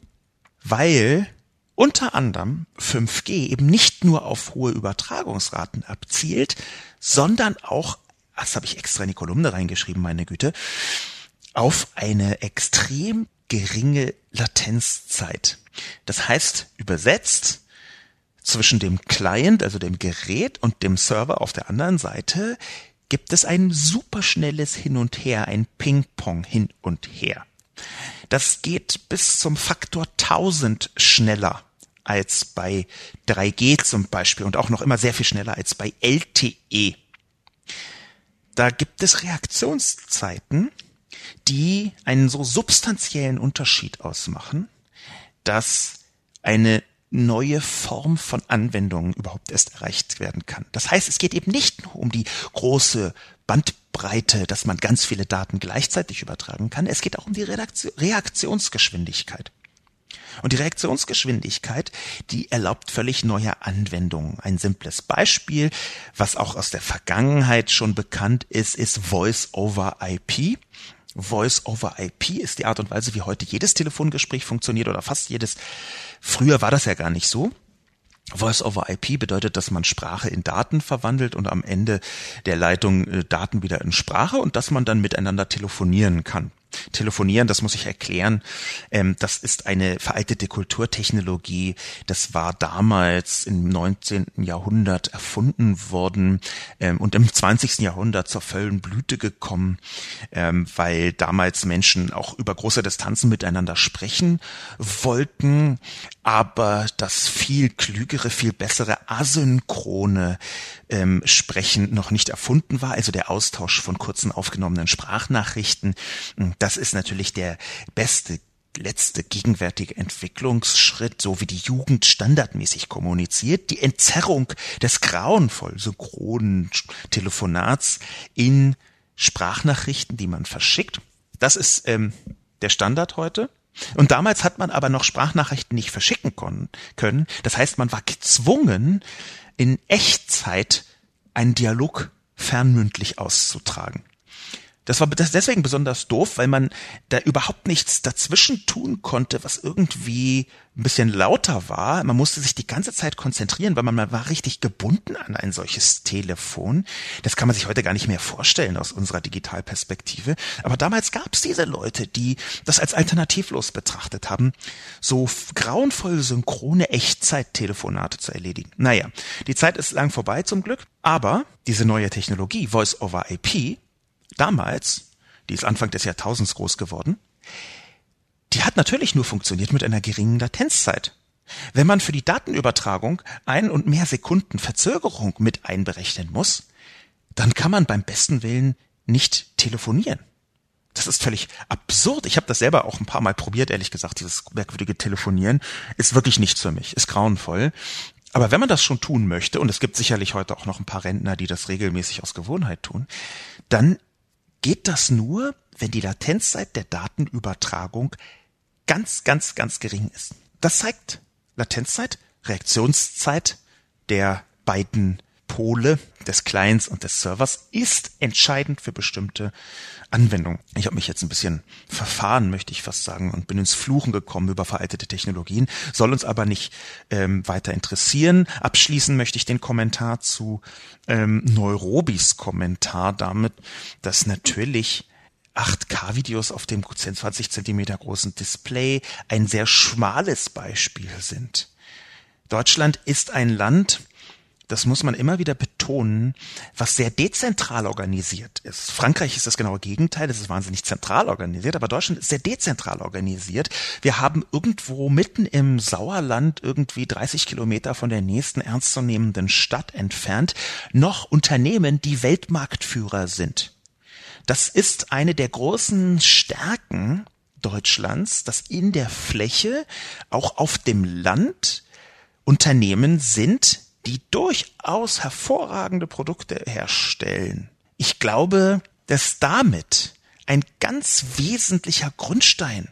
Weil unter anderem 5G eben nicht nur auf hohe Übertragungsraten abzielt, sondern auch, das habe ich extra in die Kolumne reingeschrieben, meine Güte, auf eine extrem geringe Latenzzeit. Das heißt, übersetzt, zwischen dem Client, also dem Gerät und dem Server auf der anderen Seite gibt es ein superschnelles Hin und Her, ein Ping-Pong hin und her. Das geht bis zum Faktor 1000 schneller als bei 3G zum Beispiel und auch noch immer sehr viel schneller als bei LTE. Da gibt es Reaktionszeiten, die einen so substanziellen Unterschied ausmachen, dass eine neue Form von Anwendungen überhaupt erst erreicht werden kann. Das heißt, es geht eben nicht nur um die große Bandbreite, dass man ganz viele Daten gleichzeitig übertragen kann, es geht auch um die Reaktionsgeschwindigkeit. Und die Reaktionsgeschwindigkeit, die erlaubt völlig neue Anwendungen. Ein simples Beispiel, was auch aus der Vergangenheit schon bekannt ist, ist Voice over IP. Voice over IP ist die Art und Weise, wie heute jedes Telefongespräch funktioniert oder fast jedes. Früher war das ja gar nicht so. Voice over IP bedeutet, dass man Sprache in Daten verwandelt und am Ende der Leitung äh, Daten wieder in Sprache und dass man dann miteinander telefonieren kann. Telefonieren, das muss ich erklären, ähm, das ist eine veraltete Kulturtechnologie. Das war damals im 19. Jahrhundert erfunden worden ähm, und im 20. Jahrhundert zur vollen Blüte gekommen, ähm, weil damals Menschen auch über große Distanzen miteinander sprechen wollten, aber das viel klügere, viel bessere asynchrone ähm, Sprechen noch nicht erfunden war, also der Austausch von kurzen aufgenommenen Sprachnachrichten. Das ist natürlich der beste letzte gegenwärtige Entwicklungsschritt, so wie die Jugend standardmäßig kommuniziert, die Entzerrung des grauenvoll synchronen Telefonats in Sprachnachrichten, die man verschickt. Das ist ähm, der Standard heute. Und damals hat man aber noch Sprachnachrichten nicht verschicken können. Das heißt, man war gezwungen, in Echtzeit einen Dialog fernmündlich auszutragen. Das war deswegen besonders doof, weil man da überhaupt nichts dazwischen tun konnte, was irgendwie ein bisschen lauter war. Man musste sich die ganze Zeit konzentrieren, weil man, man war richtig gebunden an ein solches Telefon. Das kann man sich heute gar nicht mehr vorstellen aus unserer Digitalperspektive. Aber damals gab es diese Leute, die das als alternativlos betrachtet haben, so grauenvoll synchrone Echtzeit-Telefonate zu erledigen. Naja, die Zeit ist lang vorbei zum Glück, aber diese neue Technologie, Voice over IP, damals, die ist Anfang des Jahrtausends groß geworden, die hat natürlich nur funktioniert mit einer geringen Latenzzeit. Wenn man für die Datenübertragung ein und mehr Sekunden Verzögerung mit einberechnen muss, dann kann man beim besten Willen nicht telefonieren. Das ist völlig absurd. Ich habe das selber auch ein paar Mal probiert, ehrlich gesagt, dieses merkwürdige Telefonieren. Ist wirklich nichts für mich, ist grauenvoll. Aber wenn man das schon tun möchte, und es gibt sicherlich heute auch noch ein paar Rentner, die das regelmäßig aus Gewohnheit tun, dann geht das nur, wenn die Latenzzeit der Datenübertragung ganz, ganz, ganz gering ist. Das zeigt Latenzzeit, Reaktionszeit der beiden Pole des Clients und des Servers ist entscheidend für bestimmte Anwendungen. Ich habe mich jetzt ein bisschen verfahren, möchte ich fast sagen, und bin ins Fluchen gekommen über veraltete Technologien, soll uns aber nicht ähm, weiter interessieren. Abschließen möchte ich den Kommentar zu ähm, Neurobis Kommentar damit, dass natürlich 8K-Videos auf dem 20 Zentimeter großen Display ein sehr schmales Beispiel sind. Deutschland ist ein Land, das muss man immer wieder betonen, was sehr dezentral organisiert ist. Frankreich ist das genaue Gegenteil, es ist wahnsinnig zentral organisiert, aber Deutschland ist sehr dezentral organisiert. Wir haben irgendwo mitten im Sauerland, irgendwie 30 Kilometer von der nächsten ernstzunehmenden Stadt entfernt, noch Unternehmen, die Weltmarktführer sind. Das ist eine der großen Stärken Deutschlands, dass in der Fläche, auch auf dem Land, Unternehmen sind, die durchaus hervorragende Produkte herstellen. Ich glaube, dass damit ein ganz wesentlicher Grundstein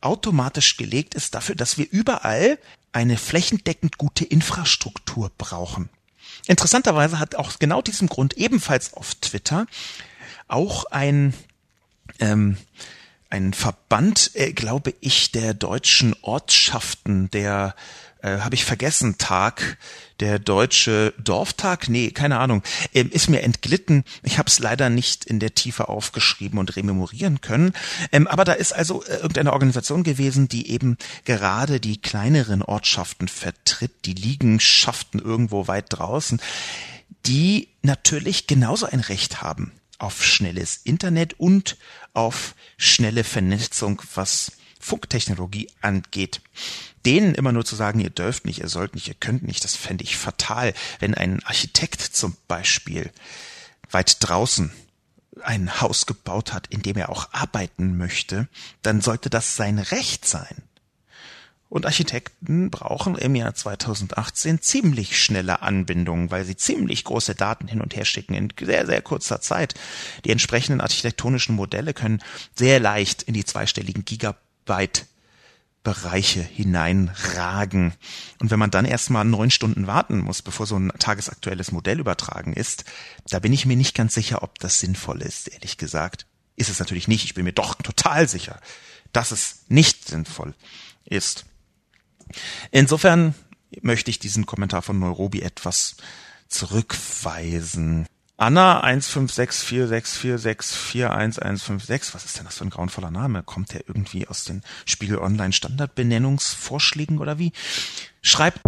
automatisch gelegt ist dafür, dass wir überall eine flächendeckend gute Infrastruktur brauchen. Interessanterweise hat auch genau diesem Grund ebenfalls auf Twitter auch ein ähm, ein Verband, äh, glaube ich, der deutschen Ortschaften, der äh, habe ich vergessen, Tag, der deutsche Dorftag, nee, keine Ahnung, ähm, ist mir entglitten. Ich habe es leider nicht in der Tiefe aufgeschrieben und rememorieren können. Ähm, aber da ist also äh, irgendeine Organisation gewesen, die eben gerade die kleineren Ortschaften vertritt, die Liegenschaften irgendwo weit draußen, die natürlich genauso ein Recht haben auf schnelles Internet und auf schnelle Vernetzung, was Funktechnologie angeht. Denen immer nur zu sagen, ihr dürft nicht, ihr sollt nicht, ihr könnt nicht, das fände ich fatal. Wenn ein Architekt zum Beispiel weit draußen ein Haus gebaut hat, in dem er auch arbeiten möchte, dann sollte das sein Recht sein. Und Architekten brauchen im Jahr 2018 ziemlich schnelle Anbindungen, weil sie ziemlich große Daten hin und her schicken in sehr, sehr kurzer Zeit. Die entsprechenden architektonischen Modelle können sehr leicht in die zweistelligen Gigabyte Bereiche hineinragen. Und wenn man dann erstmal neun Stunden warten muss, bevor so ein tagesaktuelles Modell übertragen ist, da bin ich mir nicht ganz sicher, ob das sinnvoll ist, ehrlich gesagt. Ist es natürlich nicht. Ich bin mir doch total sicher, dass es nicht sinnvoll ist. Insofern möchte ich diesen Kommentar von Neurobi etwas zurückweisen. Anna 1564646411156. Was ist denn das für ein grauenvoller Name? Kommt der irgendwie aus den Spiegel Online Standardbenennungsvorschlägen oder wie? Schreibt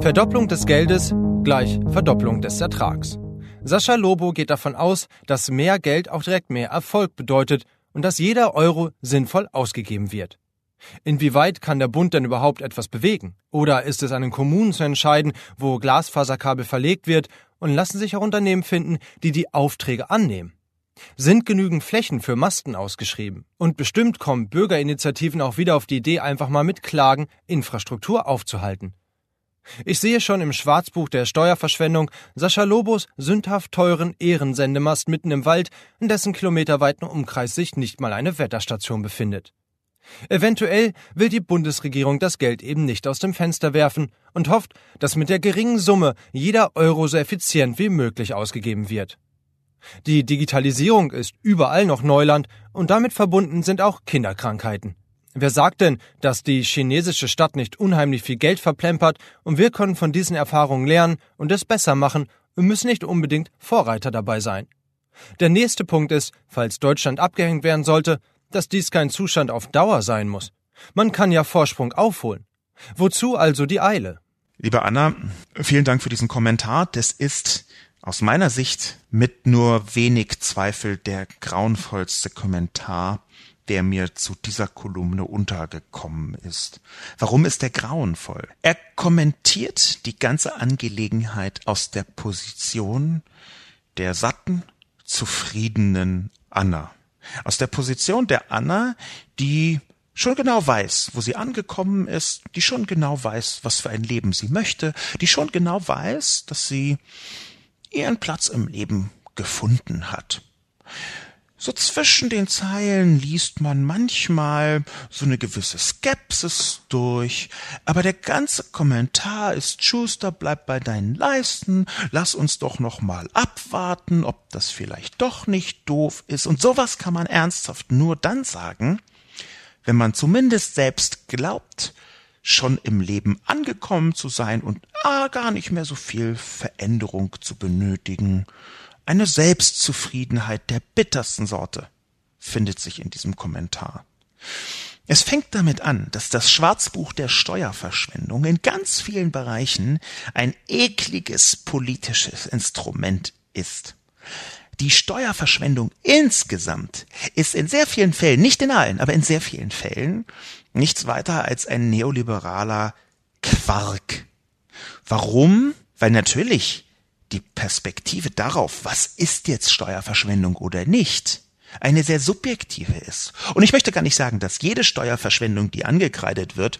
Verdopplung des Geldes gleich Verdopplung des Ertrags. Sascha Lobo geht davon aus, dass mehr Geld auch direkt mehr Erfolg bedeutet und dass jeder Euro sinnvoll ausgegeben wird. Inwieweit kann der Bund denn überhaupt etwas bewegen? Oder ist es an den Kommunen zu entscheiden, wo Glasfaserkabel verlegt wird und lassen sich auch Unternehmen finden, die die Aufträge annehmen? Sind genügend Flächen für Masten ausgeschrieben? Und bestimmt kommen Bürgerinitiativen auch wieder auf die Idee, einfach mal mit Klagen Infrastruktur aufzuhalten. Ich sehe schon im Schwarzbuch der Steuerverschwendung Sascha Lobos sündhaft teuren Ehrensendemast mitten im Wald, in dessen kilometerweiten Umkreis sich nicht mal eine Wetterstation befindet. Eventuell will die Bundesregierung das Geld eben nicht aus dem Fenster werfen und hofft, dass mit der geringen Summe jeder Euro so effizient wie möglich ausgegeben wird. Die Digitalisierung ist überall noch Neuland und damit verbunden sind auch Kinderkrankheiten. Wer sagt denn, dass die chinesische Stadt nicht unheimlich viel Geld verplempert und wir können von diesen Erfahrungen lernen und es besser machen und müssen nicht unbedingt Vorreiter dabei sein? Der nächste Punkt ist, falls Deutschland abgehängt werden sollte, dass dies kein Zustand auf Dauer sein muss. Man kann ja Vorsprung aufholen. Wozu also die Eile? Liebe Anna, vielen Dank für diesen Kommentar. Das ist aus meiner Sicht mit nur wenig Zweifel der grauenvollste Kommentar, der mir zu dieser Kolumne untergekommen ist. Warum ist er grauenvoll? Er kommentiert die ganze Angelegenheit aus der Position der satten, zufriedenen Anna. Aus der Position der Anna, die schon genau weiß, wo sie angekommen ist, die schon genau weiß, was für ein Leben sie möchte, die schon genau weiß, dass sie ihren Platz im Leben gefunden hat. So zwischen den Zeilen liest man manchmal so eine gewisse Skepsis durch, aber der ganze Kommentar ist Schuster, bleib bei deinen Leisten, lass uns doch noch mal abwarten, ob das vielleicht doch nicht doof ist. Und sowas kann man ernsthaft nur dann sagen, wenn man zumindest selbst glaubt, schon im Leben angekommen zu sein und ah, gar nicht mehr so viel Veränderung zu benötigen. Eine Selbstzufriedenheit der bittersten Sorte findet sich in diesem Kommentar. Es fängt damit an, dass das Schwarzbuch der Steuerverschwendung in ganz vielen Bereichen ein ekliges politisches Instrument ist. Die Steuerverschwendung insgesamt ist in sehr vielen Fällen, nicht in allen, aber in sehr vielen Fällen, nichts weiter als ein neoliberaler Quark. Warum? Weil natürlich die Perspektive darauf, was ist jetzt Steuerverschwendung oder nicht, eine sehr subjektive ist. Und ich möchte gar nicht sagen, dass jede Steuerverschwendung, die angekreidet wird,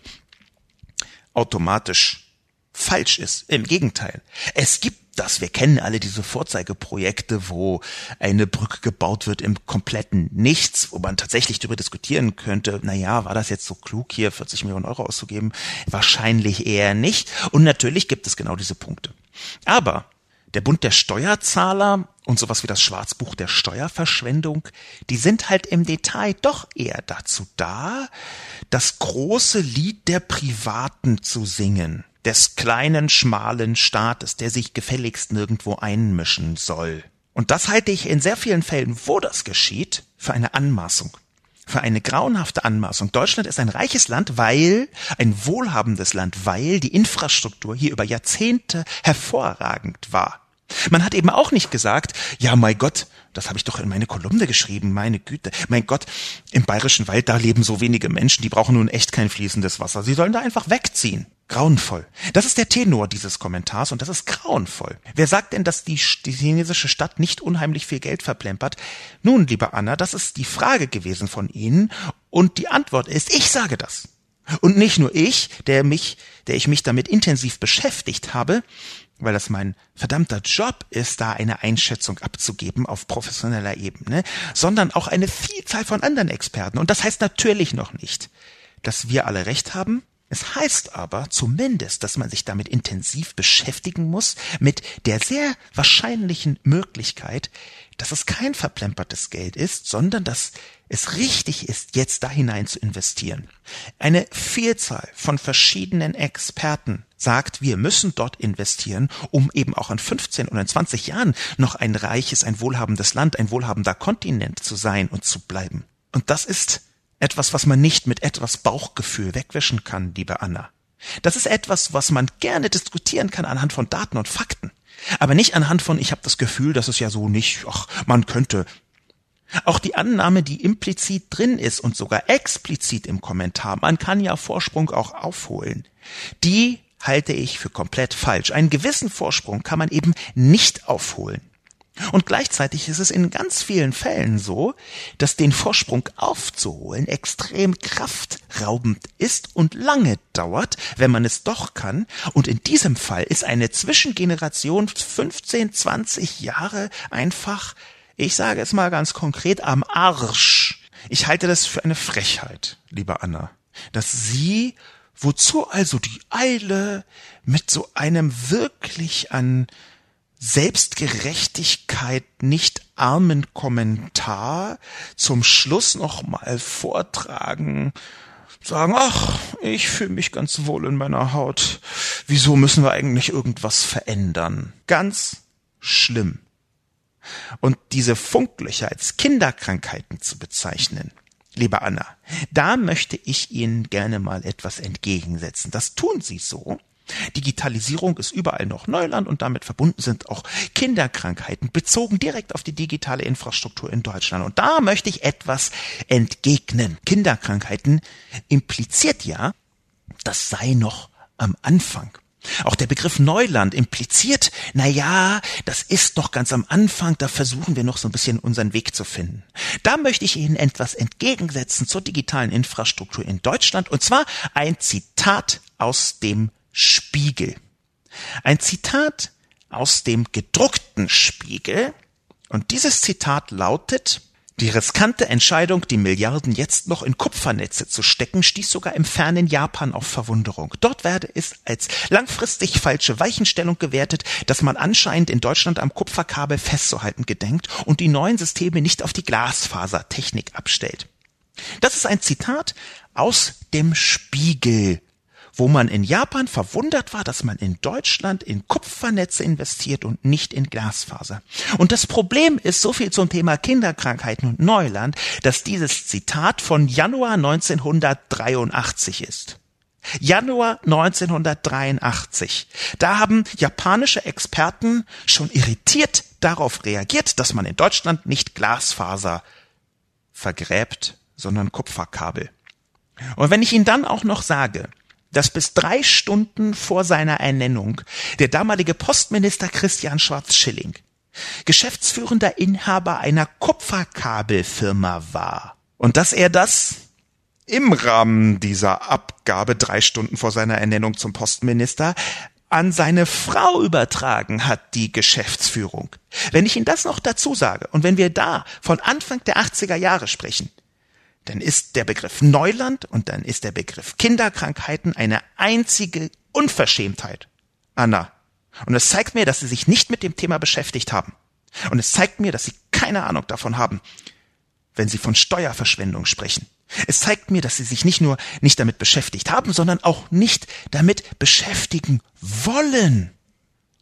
automatisch falsch ist. Im Gegenteil. Es gibt das. Wir kennen alle diese Vorzeigeprojekte, wo eine Brücke gebaut wird im kompletten Nichts, wo man tatsächlich darüber diskutieren könnte, na ja, war das jetzt so klug, hier 40 Millionen Euro auszugeben? Wahrscheinlich eher nicht. Und natürlich gibt es genau diese Punkte. Aber der Bund der Steuerzahler und sowas wie das Schwarzbuch der Steuerverschwendung, die sind halt im Detail doch eher dazu da, das große Lied der Privaten zu singen des kleinen, schmalen Staates, der sich gefälligst nirgendwo einmischen soll. Und das halte ich in sehr vielen Fällen, wo das geschieht, für eine Anmaßung. Für eine grauenhafte Anmaßung. Deutschland ist ein reiches Land, weil, ein wohlhabendes Land, weil die Infrastruktur hier über Jahrzehnte hervorragend war. Man hat eben auch nicht gesagt, ja, mein Gott, das habe ich doch in meine Kolumne geschrieben, meine Güte, mein Gott, im bayerischen Wald, da leben so wenige Menschen, die brauchen nun echt kein fließendes Wasser. Sie sollen da einfach wegziehen. Grauenvoll. Das ist der Tenor dieses Kommentars und das ist grauenvoll. Wer sagt denn, dass die, die chinesische Stadt nicht unheimlich viel Geld verplempert? Nun, liebe Anna, das ist die Frage gewesen von Ihnen und die Antwort ist, ich sage das. Und nicht nur ich, der mich, der ich mich damit intensiv beschäftigt habe, weil das mein verdammter Job ist, da eine Einschätzung abzugeben auf professioneller Ebene, sondern auch eine Vielzahl von anderen Experten. Und das heißt natürlich noch nicht, dass wir alle recht haben. Es heißt aber zumindest, dass man sich damit intensiv beschäftigen muss, mit der sehr wahrscheinlichen Möglichkeit, dass es kein verplempertes Geld ist, sondern dass es richtig ist, jetzt da hinein zu investieren. Eine Vielzahl von verschiedenen Experten sagt, wir müssen dort investieren, um eben auch in 15 oder in 20 Jahren noch ein reiches, ein wohlhabendes Land, ein wohlhabender Kontinent zu sein und zu bleiben. Und das ist etwas, was man nicht mit etwas Bauchgefühl wegwischen kann, liebe Anna. Das ist etwas, was man gerne diskutieren kann anhand von Daten und Fakten. Aber nicht anhand von, ich habe das Gefühl, dass es ja so nicht, ach, man könnte. Auch die Annahme, die implizit drin ist und sogar explizit im Kommentar, man kann ja Vorsprung auch aufholen, die halte ich für komplett falsch. Einen gewissen Vorsprung kann man eben nicht aufholen. Und gleichzeitig ist es in ganz vielen Fällen so, dass den Vorsprung aufzuholen extrem kraftraubend ist und lange dauert, wenn man es doch kann. Und in diesem Fall ist eine Zwischengeneration 15, 20 Jahre einfach, ich sage es mal ganz konkret, am Arsch. Ich halte das für eine Frechheit, liebe Anna, dass Sie Wozu also die Eile mit so einem wirklich an Selbstgerechtigkeit nicht armen Kommentar zum Schluss noch mal vortragen, sagen, ach, ich fühle mich ganz wohl in meiner Haut. Wieso müssen wir eigentlich irgendwas verändern? Ganz schlimm. Und diese Funklöcher als Kinderkrankheiten zu bezeichnen, Liebe Anna, da möchte ich Ihnen gerne mal etwas entgegensetzen. Das tun Sie so, Digitalisierung ist überall noch Neuland und damit verbunden sind auch Kinderkrankheiten bezogen direkt auf die digitale Infrastruktur in Deutschland. Und da möchte ich etwas entgegnen. Kinderkrankheiten impliziert ja, das sei noch am Anfang. Auch der Begriff Neuland impliziert, na ja, das ist doch ganz am Anfang, da versuchen wir noch so ein bisschen unseren Weg zu finden. Da möchte ich Ihnen etwas entgegensetzen zur digitalen Infrastruktur in Deutschland und zwar ein Zitat aus dem Spiegel. Ein Zitat aus dem gedruckten Spiegel. Und dieses Zitat lautet, die riskante Entscheidung, die Milliarden jetzt noch in Kupfernetze zu stecken, stieß sogar im fernen Japan auf Verwunderung. Dort werde es als langfristig falsche Weichenstellung gewertet, dass man anscheinend in Deutschland am Kupferkabel festzuhalten gedenkt und die neuen Systeme nicht auf die Glasfasertechnik abstellt. Das ist ein Zitat aus dem Spiegel wo man in Japan verwundert war, dass man in Deutschland in Kupfernetze investiert und nicht in Glasfaser. Und das Problem ist so viel zum Thema Kinderkrankheiten und Neuland, dass dieses Zitat von Januar 1983 ist. Januar 1983. Da haben japanische Experten schon irritiert darauf reagiert, dass man in Deutschland nicht Glasfaser vergräbt, sondern Kupferkabel. Und wenn ich Ihnen dann auch noch sage, dass bis drei Stunden vor seiner Ernennung der damalige Postminister Christian Schwarz-Schilling geschäftsführender Inhaber einer Kupferkabelfirma war und dass er das im Rahmen dieser Abgabe drei Stunden vor seiner Ernennung zum Postminister an seine Frau übertragen hat, die Geschäftsführung. Wenn ich Ihnen das noch dazu sage und wenn wir da von Anfang der 80er Jahre sprechen, dann ist der Begriff Neuland und dann ist der Begriff Kinderkrankheiten eine einzige Unverschämtheit. Anna. Und es zeigt mir, dass Sie sich nicht mit dem Thema beschäftigt haben. Und es zeigt mir, dass Sie keine Ahnung davon haben, wenn Sie von Steuerverschwendung sprechen. Es zeigt mir, dass Sie sich nicht nur nicht damit beschäftigt haben, sondern auch nicht damit beschäftigen wollen.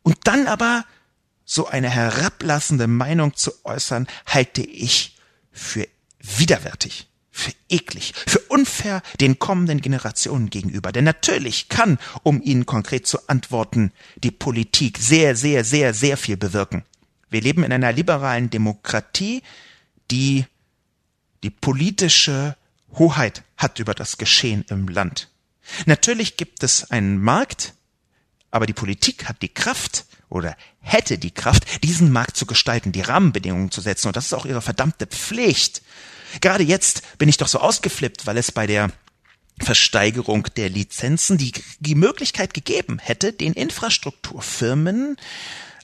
Und dann aber so eine herablassende Meinung zu äußern, halte ich für widerwärtig für eklig, für unfair den kommenden Generationen gegenüber. Denn natürlich kann, um Ihnen konkret zu antworten, die Politik sehr, sehr, sehr, sehr viel bewirken. Wir leben in einer liberalen Demokratie, die die politische Hoheit hat über das Geschehen im Land. Natürlich gibt es einen Markt, aber die Politik hat die Kraft oder hätte die Kraft, diesen Markt zu gestalten, die Rahmenbedingungen zu setzen. Und das ist auch ihre verdammte Pflicht. Gerade jetzt bin ich doch so ausgeflippt, weil es bei der Versteigerung der Lizenzen die, die Möglichkeit gegeben hätte, den Infrastrukturfirmen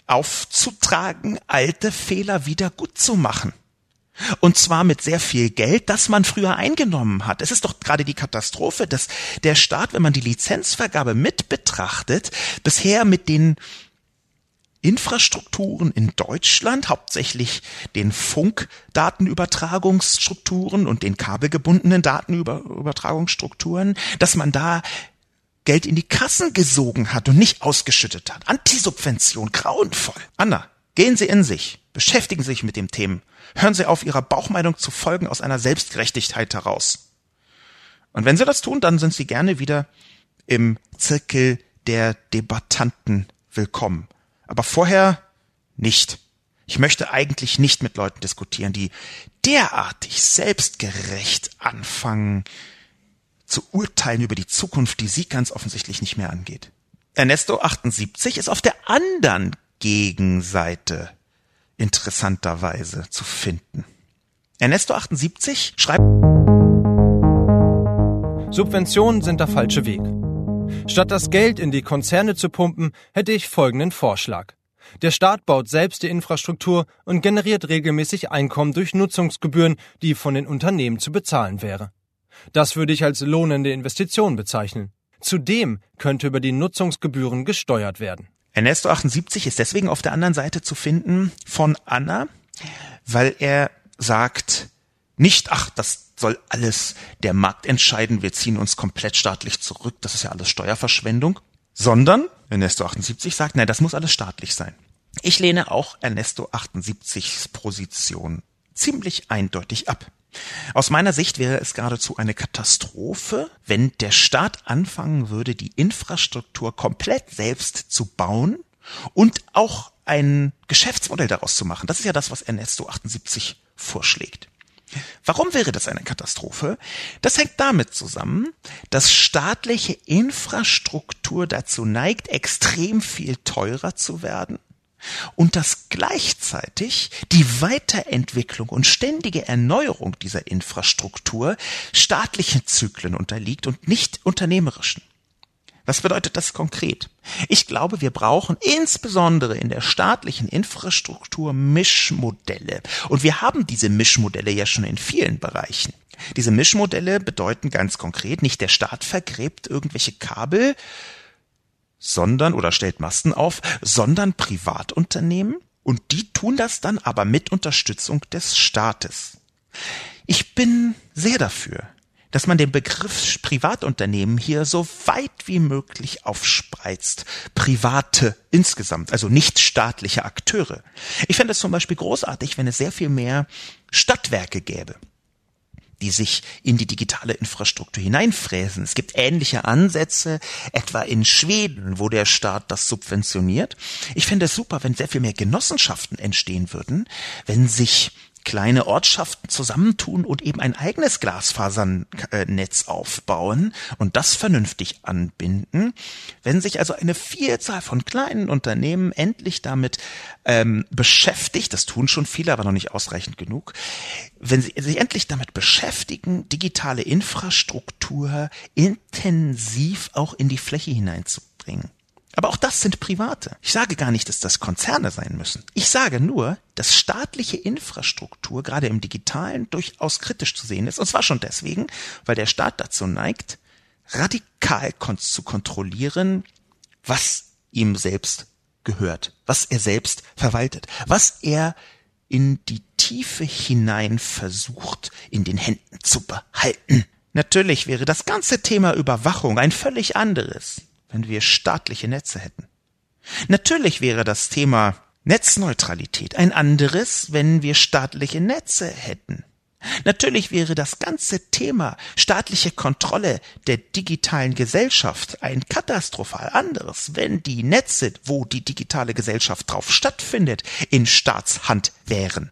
aufzutragen, alte Fehler wieder gut zu machen. Und zwar mit sehr viel Geld, das man früher eingenommen hat. Es ist doch gerade die Katastrophe, dass der Staat, wenn man die Lizenzvergabe mit betrachtet, bisher mit den Infrastrukturen in Deutschland, hauptsächlich den Funkdatenübertragungsstrukturen und den kabelgebundenen Datenübertragungsstrukturen, dass man da Geld in die Kassen gesogen hat und nicht ausgeschüttet hat. Antisubvention, grauenvoll. Anna, gehen Sie in sich, beschäftigen Sie sich mit dem Themen, hören Sie auf, Ihrer Bauchmeinung zu folgen aus einer Selbstgerechtigkeit heraus. Und wenn Sie das tun, dann sind Sie gerne wieder im Zirkel der Debattanten willkommen aber vorher nicht. Ich möchte eigentlich nicht mit Leuten diskutieren, die derartig selbstgerecht anfangen zu urteilen über die Zukunft, die sie ganz offensichtlich nicht mehr angeht. Ernesto 78 ist auf der anderen Gegenseite interessanterweise zu finden. Ernesto 78 schreibt Subventionen sind der falsche Weg. Statt das Geld in die Konzerne zu pumpen, hätte ich folgenden Vorschlag. Der Staat baut selbst die Infrastruktur und generiert regelmäßig Einkommen durch Nutzungsgebühren, die von den Unternehmen zu bezahlen wäre. Das würde ich als lohnende Investition bezeichnen. Zudem könnte über die Nutzungsgebühren gesteuert werden. Ernesto 78 ist deswegen auf der anderen Seite zu finden von Anna, weil er sagt, nicht, ach, das soll alles der Markt entscheiden, wir ziehen uns komplett staatlich zurück, das ist ja alles Steuerverschwendung, sondern Ernesto 78 sagt, nein, das muss alles staatlich sein. Ich lehne auch Ernesto 78s Position ziemlich eindeutig ab. Aus meiner Sicht wäre es geradezu eine Katastrophe, wenn der Staat anfangen würde, die Infrastruktur komplett selbst zu bauen und auch ein Geschäftsmodell daraus zu machen. Das ist ja das, was Ernesto 78 vorschlägt. Warum wäre das eine Katastrophe? Das hängt damit zusammen, dass staatliche Infrastruktur dazu neigt, extrem viel teurer zu werden und dass gleichzeitig die Weiterentwicklung und ständige Erneuerung dieser Infrastruktur staatlichen Zyklen unterliegt und nicht unternehmerischen. Was bedeutet das konkret? Ich glaube, wir brauchen insbesondere in der staatlichen Infrastruktur Mischmodelle. Und wir haben diese Mischmodelle ja schon in vielen Bereichen. Diese Mischmodelle bedeuten ganz konkret, nicht der Staat vergräbt irgendwelche Kabel, sondern oder stellt Masten auf, sondern Privatunternehmen und die tun das dann aber mit Unterstützung des Staates. Ich bin sehr dafür, dass man den Begriff Privatunternehmen hier so weit wie möglich aufspreizt. Private insgesamt, also nicht staatliche Akteure. Ich fände es zum Beispiel großartig, wenn es sehr viel mehr Stadtwerke gäbe die sich in die digitale Infrastruktur hineinfräsen. Es gibt ähnliche Ansätze, etwa in Schweden, wo der Staat das subventioniert. Ich fände es super, wenn sehr viel mehr Genossenschaften entstehen würden, wenn sich kleine Ortschaften zusammentun und eben ein eigenes Glasfasernetz aufbauen und das vernünftig anbinden. Wenn sich also eine Vielzahl von kleinen Unternehmen endlich damit ähm, beschäftigt, das tun schon viele, aber noch nicht ausreichend genug, wenn sie sich endlich damit beschäftigen, digitale Infrastruktur intensiv auch in die Fläche hineinzubringen aber auch das sind Private. Ich sage gar nicht, dass das Konzerne sein müssen. Ich sage nur, dass staatliche Infrastruktur gerade im digitalen durchaus kritisch zu sehen ist. Und zwar schon deswegen, weil der Staat dazu neigt, radikal zu kontrollieren, was ihm selbst gehört, was er selbst verwaltet, was er in die Tiefe hinein versucht, in den Händen zu behalten. Natürlich wäre das ganze Thema Überwachung ein völlig anderes wenn wir staatliche Netze hätten. Natürlich wäre das Thema Netzneutralität ein anderes, wenn wir staatliche Netze hätten. Natürlich wäre das ganze Thema staatliche Kontrolle der digitalen Gesellschaft ein katastrophal anderes, wenn die Netze, wo die digitale Gesellschaft drauf stattfindet, in Staatshand wären.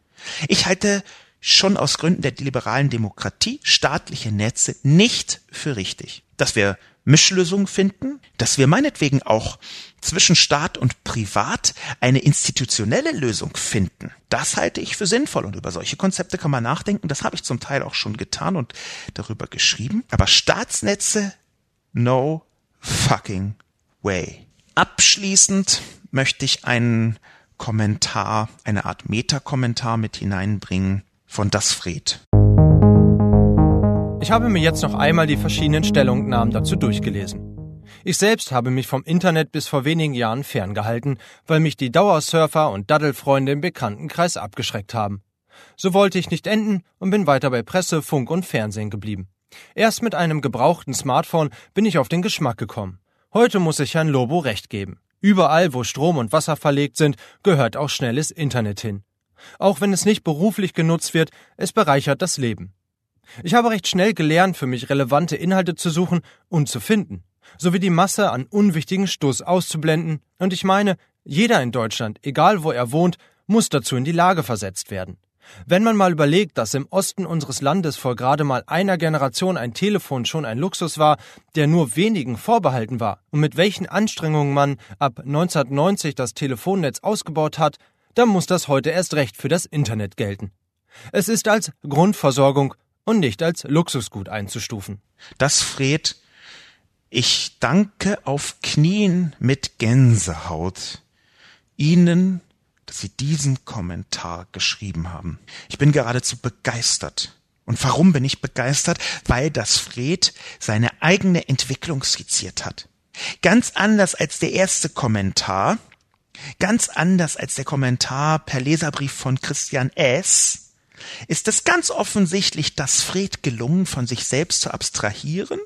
Ich halte schon aus Gründen der liberalen Demokratie staatliche Netze nicht für richtig. Dass wir Mischlösung finden, dass wir meinetwegen auch zwischen Staat und Privat eine institutionelle Lösung finden. Das halte ich für sinnvoll und über solche Konzepte kann man nachdenken. Das habe ich zum Teil auch schon getan und darüber geschrieben. Aber Staatsnetze, no fucking way. Abschließend möchte ich einen Kommentar, eine Art Metakommentar mit hineinbringen von Das Fred. Ich habe mir jetzt noch einmal die verschiedenen Stellungnahmen dazu durchgelesen. Ich selbst habe mich vom Internet bis vor wenigen Jahren ferngehalten, weil mich die Dauersurfer und Daddelfreunde im Bekanntenkreis abgeschreckt haben. So wollte ich nicht enden und bin weiter bei Presse, Funk und Fernsehen geblieben. Erst mit einem gebrauchten Smartphone bin ich auf den Geschmack gekommen. Heute muss ich Herrn Lobo recht geben. Überall, wo Strom und Wasser verlegt sind, gehört auch schnelles Internet hin. Auch wenn es nicht beruflich genutzt wird, es bereichert das Leben. Ich habe recht schnell gelernt, für mich relevante Inhalte zu suchen und zu finden, sowie die Masse an unwichtigen Stoß auszublenden, und ich meine, jeder in Deutschland, egal wo er wohnt, muss dazu in die Lage versetzt werden. Wenn man mal überlegt, dass im Osten unseres Landes vor gerade mal einer Generation ein Telefon schon ein Luxus war, der nur wenigen vorbehalten war, und mit welchen Anstrengungen man ab 1990 das Telefonnetz ausgebaut hat, dann muss das heute erst recht für das Internet gelten. Es ist als Grundversorgung und nicht als Luxusgut einzustufen. Das Fred, ich danke auf Knien mit Gänsehaut Ihnen dass Sie diesen Kommentar geschrieben haben. Ich bin geradezu begeistert. Und warum bin ich begeistert? Weil das Fred seine eigene Entwicklung skizziert hat. Ganz anders als der erste Kommentar, ganz anders als der Kommentar per Leserbrief von Christian S., ist es ganz offensichtlich das Fred gelungen, von sich selbst zu abstrahieren.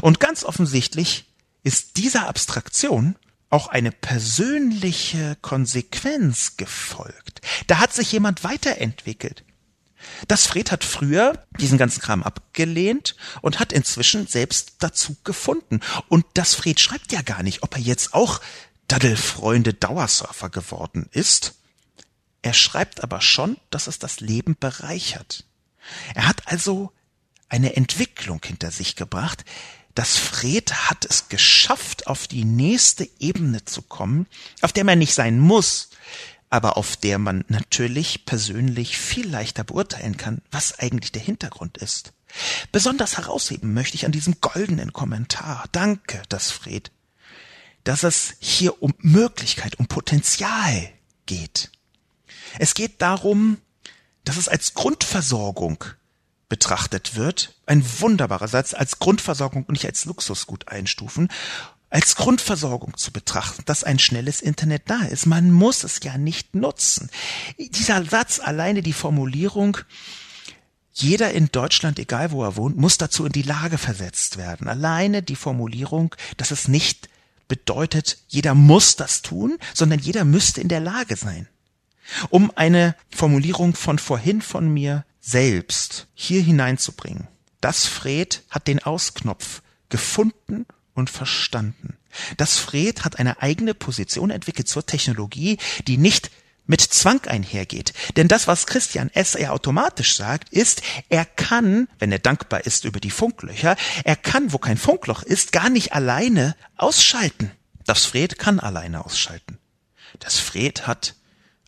Und ganz offensichtlich ist dieser Abstraktion auch eine persönliche Konsequenz gefolgt. Da hat sich jemand weiterentwickelt. Das Fred hat früher diesen ganzen Kram abgelehnt und hat inzwischen selbst dazu gefunden. Und das Fred schreibt ja gar nicht, ob er jetzt auch Daddelfreunde Dauersurfer geworden ist. Er schreibt aber schon, dass es das Leben bereichert. Er hat also eine Entwicklung hinter sich gebracht, das Fred hat es geschafft, auf die nächste Ebene zu kommen, auf der man nicht sein muss, aber auf der man natürlich persönlich viel leichter beurteilen kann, was eigentlich der Hintergrund ist. Besonders herausheben möchte ich an diesem goldenen Kommentar, danke, das Fred, dass es hier um Möglichkeit, um Potenzial geht. Es geht darum, dass es als Grundversorgung betrachtet wird. Ein wunderbarer Satz, als Grundversorgung und nicht als Luxusgut einstufen. Als Grundversorgung zu betrachten, dass ein schnelles Internet da ist. Man muss es ja nicht nutzen. Dieser Satz, alleine die Formulierung, jeder in Deutschland, egal wo er wohnt, muss dazu in die Lage versetzt werden. Alleine die Formulierung, dass es nicht bedeutet, jeder muss das tun, sondern jeder müsste in der Lage sein. Um eine Formulierung von vorhin von mir selbst hier hineinzubringen. Das Fred hat den Ausknopf gefunden und verstanden. Das Fred hat eine eigene Position entwickelt zur Technologie, die nicht mit Zwang einhergeht. Denn das, was Christian S. ja automatisch sagt, ist, er kann, wenn er dankbar ist über die Funklöcher, er kann, wo kein Funkloch ist, gar nicht alleine ausschalten. Das Fred kann alleine ausschalten. Das Fred hat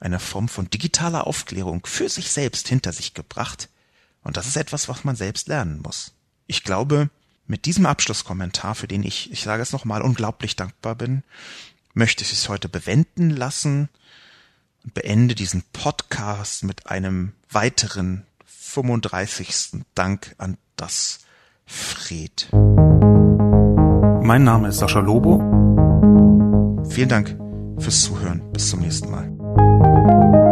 eine Form von digitaler Aufklärung für sich selbst hinter sich gebracht. Und das ist etwas, was man selbst lernen muss. Ich glaube, mit diesem Abschlusskommentar, für den ich, ich sage es nochmal, unglaublich dankbar bin, möchte ich es heute bewenden lassen und beende diesen Podcast mit einem weiteren 35. Dank an das Fred. Mein Name ist Sascha Lobo. Vielen Dank fürs Zuhören. Bis zum nächsten Mal. Thank you.